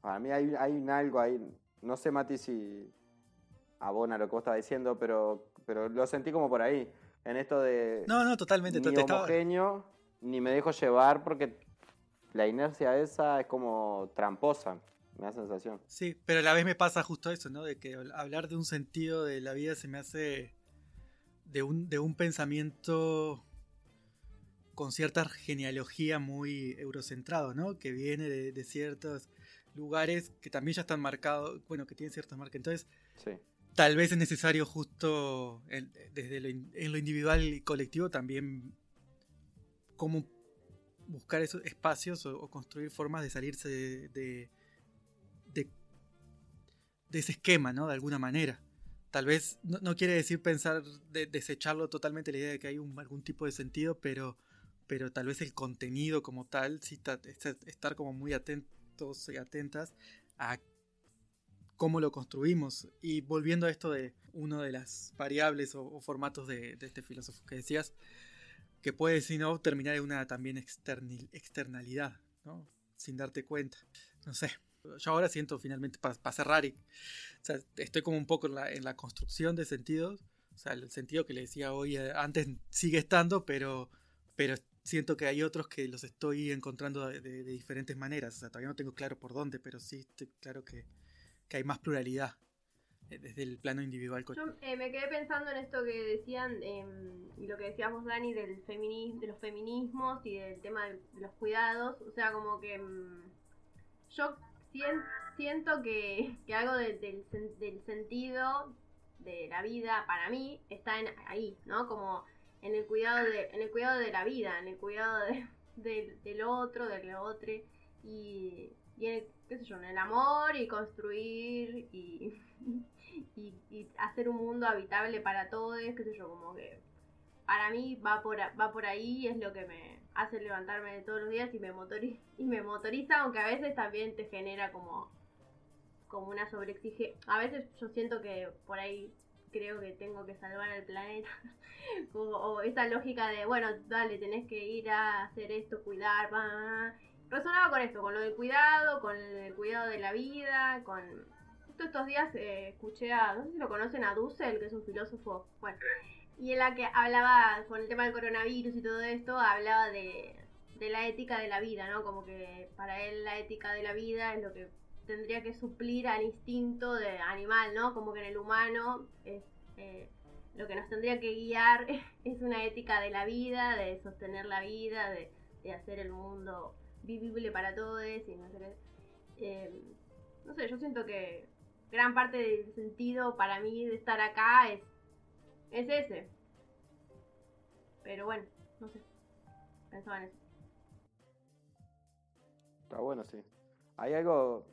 para mí hay, hay un algo ahí, no sé Mati si abona lo que vos estabas diciendo, pero, pero lo sentí como por ahí, en esto de No, no, totalmente. ni te- te estaba- homogéneo, ni me dejo llevar porque la inercia esa es como tramposa, me da sensación. Sí, pero a la vez me pasa justo eso, ¿no? De que habl- hablar de un sentido de la vida se me hace de un, de un pensamiento con cierta genealogía muy eurocentrado, ¿no? Que viene de, de ciertos lugares que también ya están marcados, bueno, que tienen ciertas marcas. Entonces, Sí. Tal vez es necesario justo en- desde lo, in- en lo individual y colectivo también cómo buscar esos espacios o, construir formas de salirse de, de, ese esquema, ¿no? De alguna manera. Tal vez no, no quiere decir pensar de desecharlo totalmente la idea de que hay un- algún tipo de sentido, pero, pero tal vez el contenido como tal, sí ta- est- estar como muy atentos y atentas a cómo lo construimos. Y volviendo a esto de una de las variables o, o formatos de, de este filósofo que decías, que puede, si no, terminar en una también externil- externalidad, ¿no? Sin darte cuenta. No sé. Yo ahora siento finalmente, para cerrar, y, o sea, estoy como un poco en la, en la construcción de sentidos. O sea, el sentido que le decía hoy eh, antes sigue estando, pero, pero siento que hay otros que los estoy encontrando de, de- de diferentes maneras. O sea, todavía no tengo claro por dónde, pero sí estoy claro que, que hay más pluralidad eh, desde el plano individual. Yo eh, me quedé pensando en esto que decían em, y lo que decías vos, Dani, del femini- de los feminismos y del tema de, los cuidados. O sea, como que em, yo sien- siento que, que algo de- del, del sentido de la vida para mí está en ahí, ¿no? Como en el cuidado de, en el cuidado de la vida, en el cuidado de- del otro, del otro y, y el, qué sé yo, en el amor y construir y, y, hacer un mundo habitable para todos, qué sé yo, como que para mí va por, va por ahí, es lo que me hace levantarme de todos los días y me, motori- y me motoriza, aunque a veces también te genera como, como una sobreexige. A veces yo siento que por ahí creo que tengo que salvar al planeta. Como- o esa lógica de, bueno, dale, tenés que ir a hacer esto, cuidar, va. Resonaba con esto, con lo del cuidado, con el cuidado de la vida, con... Justo estos días eh, escuché a, no sé si lo conocen, a Dussel, que es un filósofo, bueno, y en la que hablaba, con el tema del coronavirus y todo esto, hablaba de, de la ética de la vida, ¿no? Como que para él la ética de la vida es lo que tendría que suplir al instinto de animal, ¿no? Como que en el humano es eh, lo que nos tendría que guiar es una ética de la vida, de sostener la vida, de, de hacer el mundo vivible para todos y no sé. Eh, no sé, yo siento que gran parte del sentido para mí de estar acá es, es ese. Pero bueno, no sé. Pensaba en eso. Está bueno, sí. Hay algo,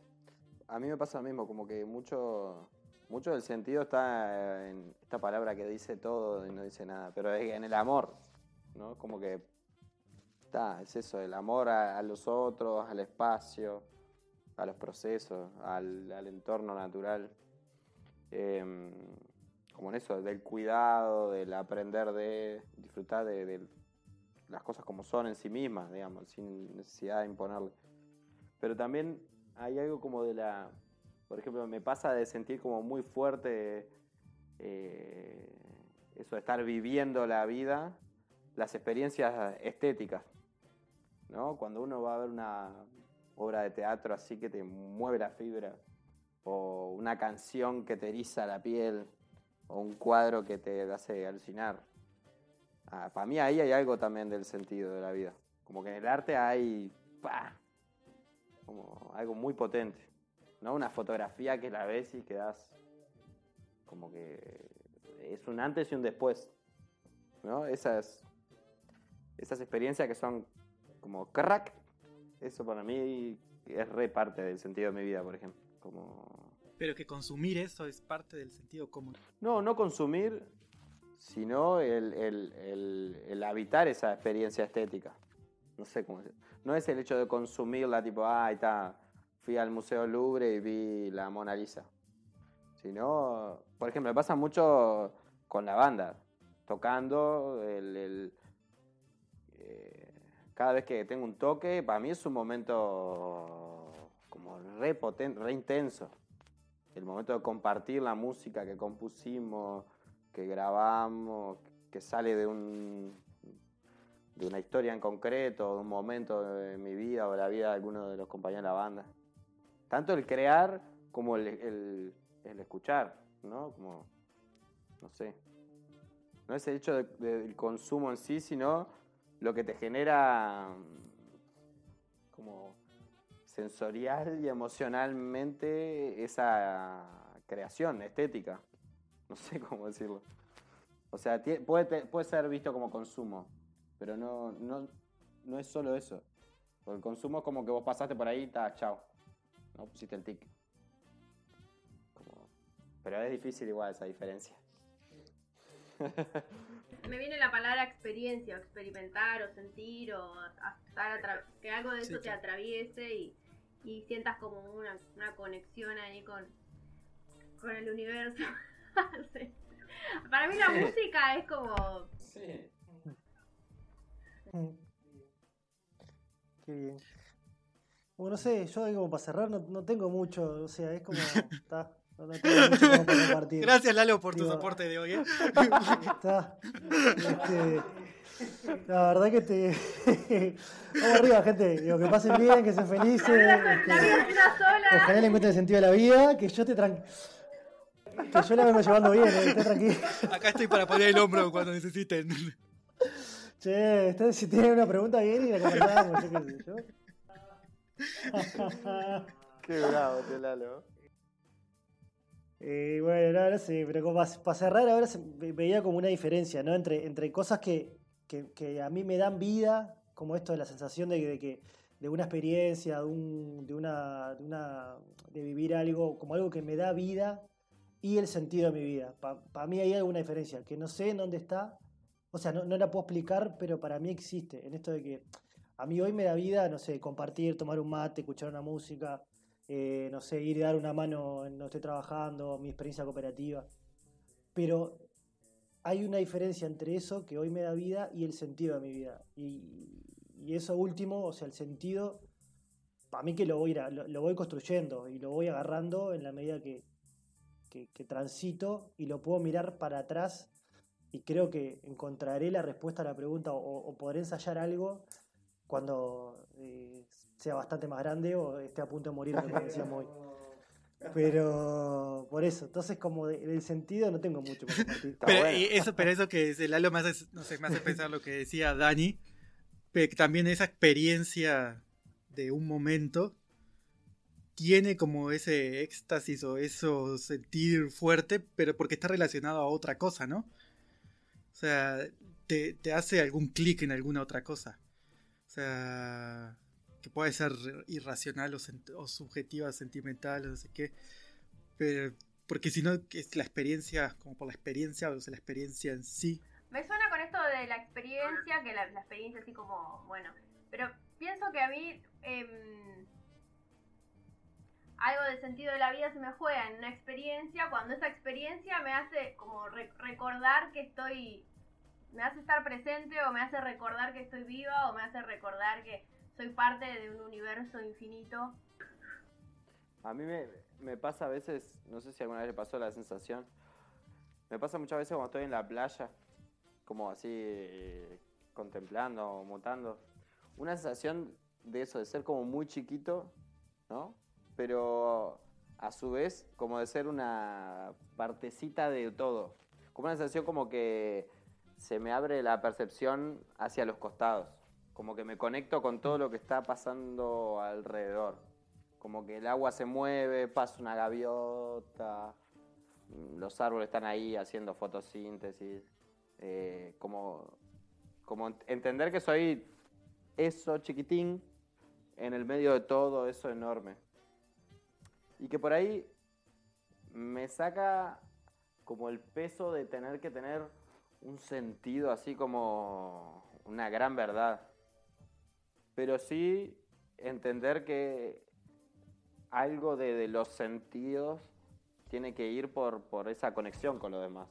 a mí me pasa lo mismo, como que mucho, mucho del sentido está en esta palabra que dice todo y no dice nada, pero es en el amor, ¿no? Como que está, es eso, el amor a, a los otros, al espacio, a los procesos, al, al entorno natural. Em, como en eso, del cuidado, del aprender de disfrutar de, las cosas como son en sí mismas, digamos, sin necesidad de imponerle. Pero también hay algo como de la. Por ejemplo, me pasa de sentir como muy fuerte eh, eso de estar viviendo la vida, las experiencias estéticas. ¿No? Cuando uno va a ver una obra de teatro así que te mueve la fibra, o una canción que te eriza la piel, o un cuadro que te hace alucinar. Ah, para mí ahí hay algo también del sentido de la vida. Como que en el arte hay. ¡pah! como algo muy potente. ¿no? Una fotografía que la ves y quedas como que es un antes y un después. ¿no? Esas, esas experiencias que son como crack, eso para mí es re parte del sentido de mi vida, por ejemplo. Como... Pero que consumir eso es parte del sentido común. No, no consumir, sino el, el- el- el habitar esa experiencia estética. No sé cómo decir. No es el hecho de consumirla, tipo, ah, está, fui al Museo Louvre y vi la Mona Lisa. Sino, por ejemplo, me pasa mucho con la banda, tocando, el, el, cada vez que tengo un toque, para mí es un momento como re potente, intenso. El momento de compartir la música que compusimos, que grabamos, que sale de un de una historia en concreto, de un momento de mi vida o la vida de alguno de los compañeros de la banda. Tanto el crear como el, el- escuchar, ¿no? Como, no sé. No es el hecho de- de- del consumo en sí, sino lo que te genera mm, como sensorial y emocionalmente esa creación estética. No sé cómo decirlo. O sea, puede, puede ser visto como consumo, pero no, no, no es solo eso. Porque el consumo es como que vos pasaste por ahí y ta, chao. No pusiste el tic. Pero es difícil igual esa diferencia. Me viene la palabra experiencia, o experimentar, o sentir, o estar atra- que algo de Sí, eso te claro. atraviese y, y sientas como una, una conexión ahí con, con el universo. Sí. Para mí la música es como... Sí. Mm. Qué bien. Bueno, no sé, yo ahí como para cerrar no, no tengo mucho, o sea, es como. Está, no, no tengo mucho como para compartir. Gracias, Lalo, por tu Digo, soporte de hoy. ¿eh? Está. Este, la verdad que te. Vamos arriba, gente. Digo, que pasen bien, que sean felices. La vida, la vida es una sola. ojalá le encuentren el sentido de la vida, que yo te tran... Que yo la vengo llevando bien, eh, esté tranquilo. Acá estoy para poner el hombro cuando necesiten. Che, ustedes si tienen una pregunta bien y la conversamos, yo qué sé yo. Qué bravo, te Lalo. Eh, bueno, no, no sé, pero como para cerrar ahora se- ve- veía como una diferencia, ¿no? Entre, entre cosas que, que- a mí me dan vida, como esto de la sensación de, de que de una experiencia, de, un- de una, de una de vivir algo, como algo que me da vida y el sentido de mi vida. Para mí hay alguna diferencia, que no sé en dónde está, o sea, no, no la puedo explicar, pero para mí existe, en esto de que a mí hoy me da vida, no sé, compartir, tomar un mate, escuchar una música, eh, no sé, ir y dar una mano en donde estoy trabajando, mi experiencia cooperativa. Pero hay una diferencia entre eso que hoy me da vida y el sentido de mi vida. Y, eso último, o sea, el sentido, para mí que lo voy, a a- lo, lo voy construyendo y lo voy agarrando en la medida que, que, transito y lo puedo mirar para atrás y creo que encontraré la respuesta a la pregunta o, o podré ensayar algo cuando eh, sea bastante más grande o esté a punto de morir, como decíamos hoy. Pero por eso, entonces como de- del sentido no tengo mucho Pero, bueno. y eso, pero eso que dice Lalo me hace, no sé, me hace pensar lo que decía Dani, que también esa experiencia de un momento tiene como ese éxtasis o eso sentir fuerte, pero porque está relacionado a otra cosa, ¿no? O sea, te, te hace algún clic en alguna otra cosa. O sea, que puede ser irracional o, subjetiva, sentimental, o no sé qué. Pero, porque si no, es la experiencia, como por la experiencia, o sea, la experiencia en sí. Me suena con esto de la experiencia, que la, la experiencia así como, bueno, pero pienso que a mí em, algo del sentido de la vida se me juega en una experiencia cuando esa experiencia me hace como re- recordar que estoy, me hace estar presente o me hace recordar que estoy viva o me hace recordar que soy parte de un universo infinito. A mí me, pasa a veces, no sé si alguna vez le pasó la sensación, me pasa muchas veces cuando estoy en la playa, como así contemplando, mutando, una sensación de eso, de ser como muy chiquito, ¿no? Pero a su vez como de ser una partecita de todo, como una sensación como que se me abre la percepción hacia los costados, como que me conecto con todo lo que está pasando alrededor. como que el agua se mueve, pasa una gaviota, los árboles están ahí haciendo fotosíntesis, eh, como, como ent- entender que soy eso chiquitín en el medio de todo eso enorme. Y que por ahí me saca como el peso de tener que tener un sentido así como una gran verdad. Pero sí entender que algo de, de los sentidos tiene que ir por, por esa conexión con lo demás.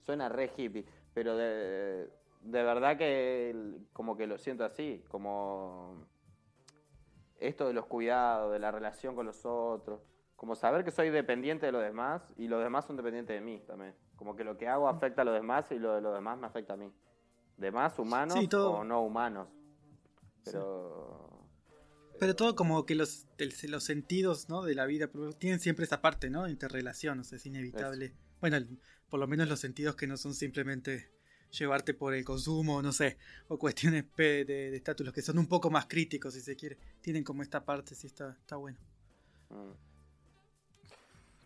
Suena re hippie, pero de, de verdad que como que lo siento así, como esto de los cuidados, de la relación con los otros, como saber que soy dependiente de los demás y los demás son dependientes de mí también. Como que lo que hago afecta a los demás y lo de los demás me afecta a mí. Demás humanos Sí, o no humanos. Pero... Pero todo como que los, los sentidos ¿no? de la vida tienen siempre esa parte, ¿no? Interrelación, o sea, es inevitable. Bueno, por lo menos los sentidos que no son simplemente llevarte por el consumo, no sé, o cuestiones de estatus, los que son un poco más críticos, si se quiere. Tienen como esta parte, sí, está, está bueno. mm.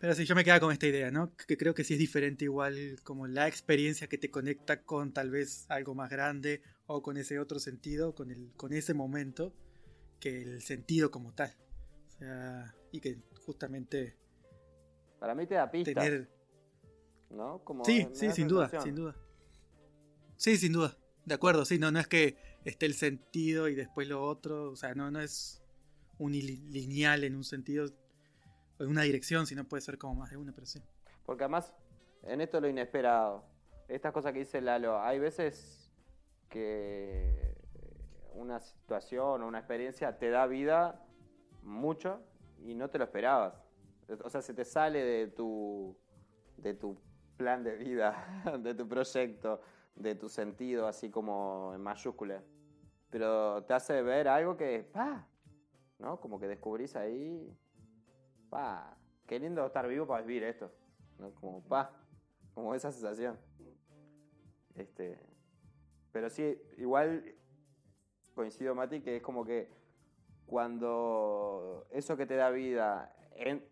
Pero sí, yo me quedaba con esta idea, ¿no? Que creo que sí es diferente igual como la experiencia que te conecta con tal vez algo más grande o con ese otro sentido, con, el, con ese momento, que el sentido como tal. O sea, y que justamente Para mí te da tener... ¿no? Como Sí, sí, sin duda, sin duda. Sí, sin duda. De acuerdo, sí, no, no es que esté el sentido y después lo otro, o sea, no, no es unilineal en un sentido, en una dirección, sino puede ser como más de una, pero sí. Porque además, en esto lo inesperado, estas cosas que dice Lalo, hay veces que una situación o una experiencia te da vida mucho y no te lo esperabas. O sea, se te sale de tu, de tu plan de vida, de tu proyecto, de tu sentido, así como en mayúscula. Pero te hace ver algo que, ¡pa! ¿no? Como que descubrís ahí, ¡pa! Qué lindo estar vivo para vivir esto. ¿no? Como pa, como esa sensación. Este, pero sí, igual coincido, Mati, que es como que cuando eso que te da vida en-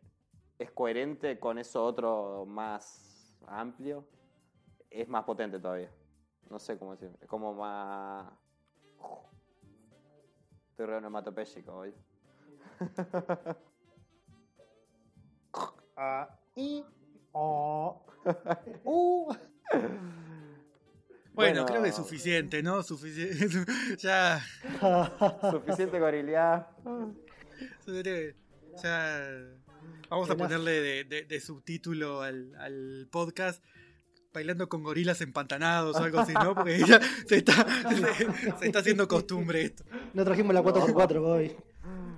es coherente con eso otro más amplio, es más potente todavía. No sé cómo decir, es como más... Estoy re onomatopéyico hoy. Ah, y, oh, uh. Bueno, creo que es suficiente, ¿no? Suficiente. ya. Suficiente gorilidad. Ya. Vamos a ponerle de, de- de subtítulo al, al podcast. Bailando con gorilas empantanados o algo así, ¿no? Porque ya se está, se, se está haciendo costumbre esto. No trajimos la 4x4 hoy.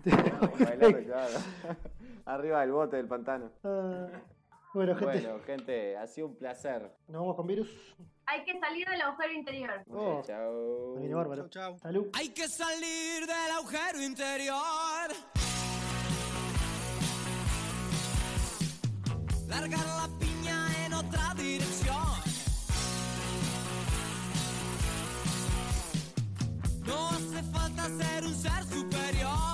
Bailando, claro. Arriba del bote del pantano. Bueno, gente, Bueno, gente, ha sido un placer. nos vamos con virus. Hay que salir del agujero interior. Oh. chao. Bárbaro. Chau, chau. Salud. Hay que salir del agujero interior. Largar la piña en otra dirección. No hace falta ser un ser superior.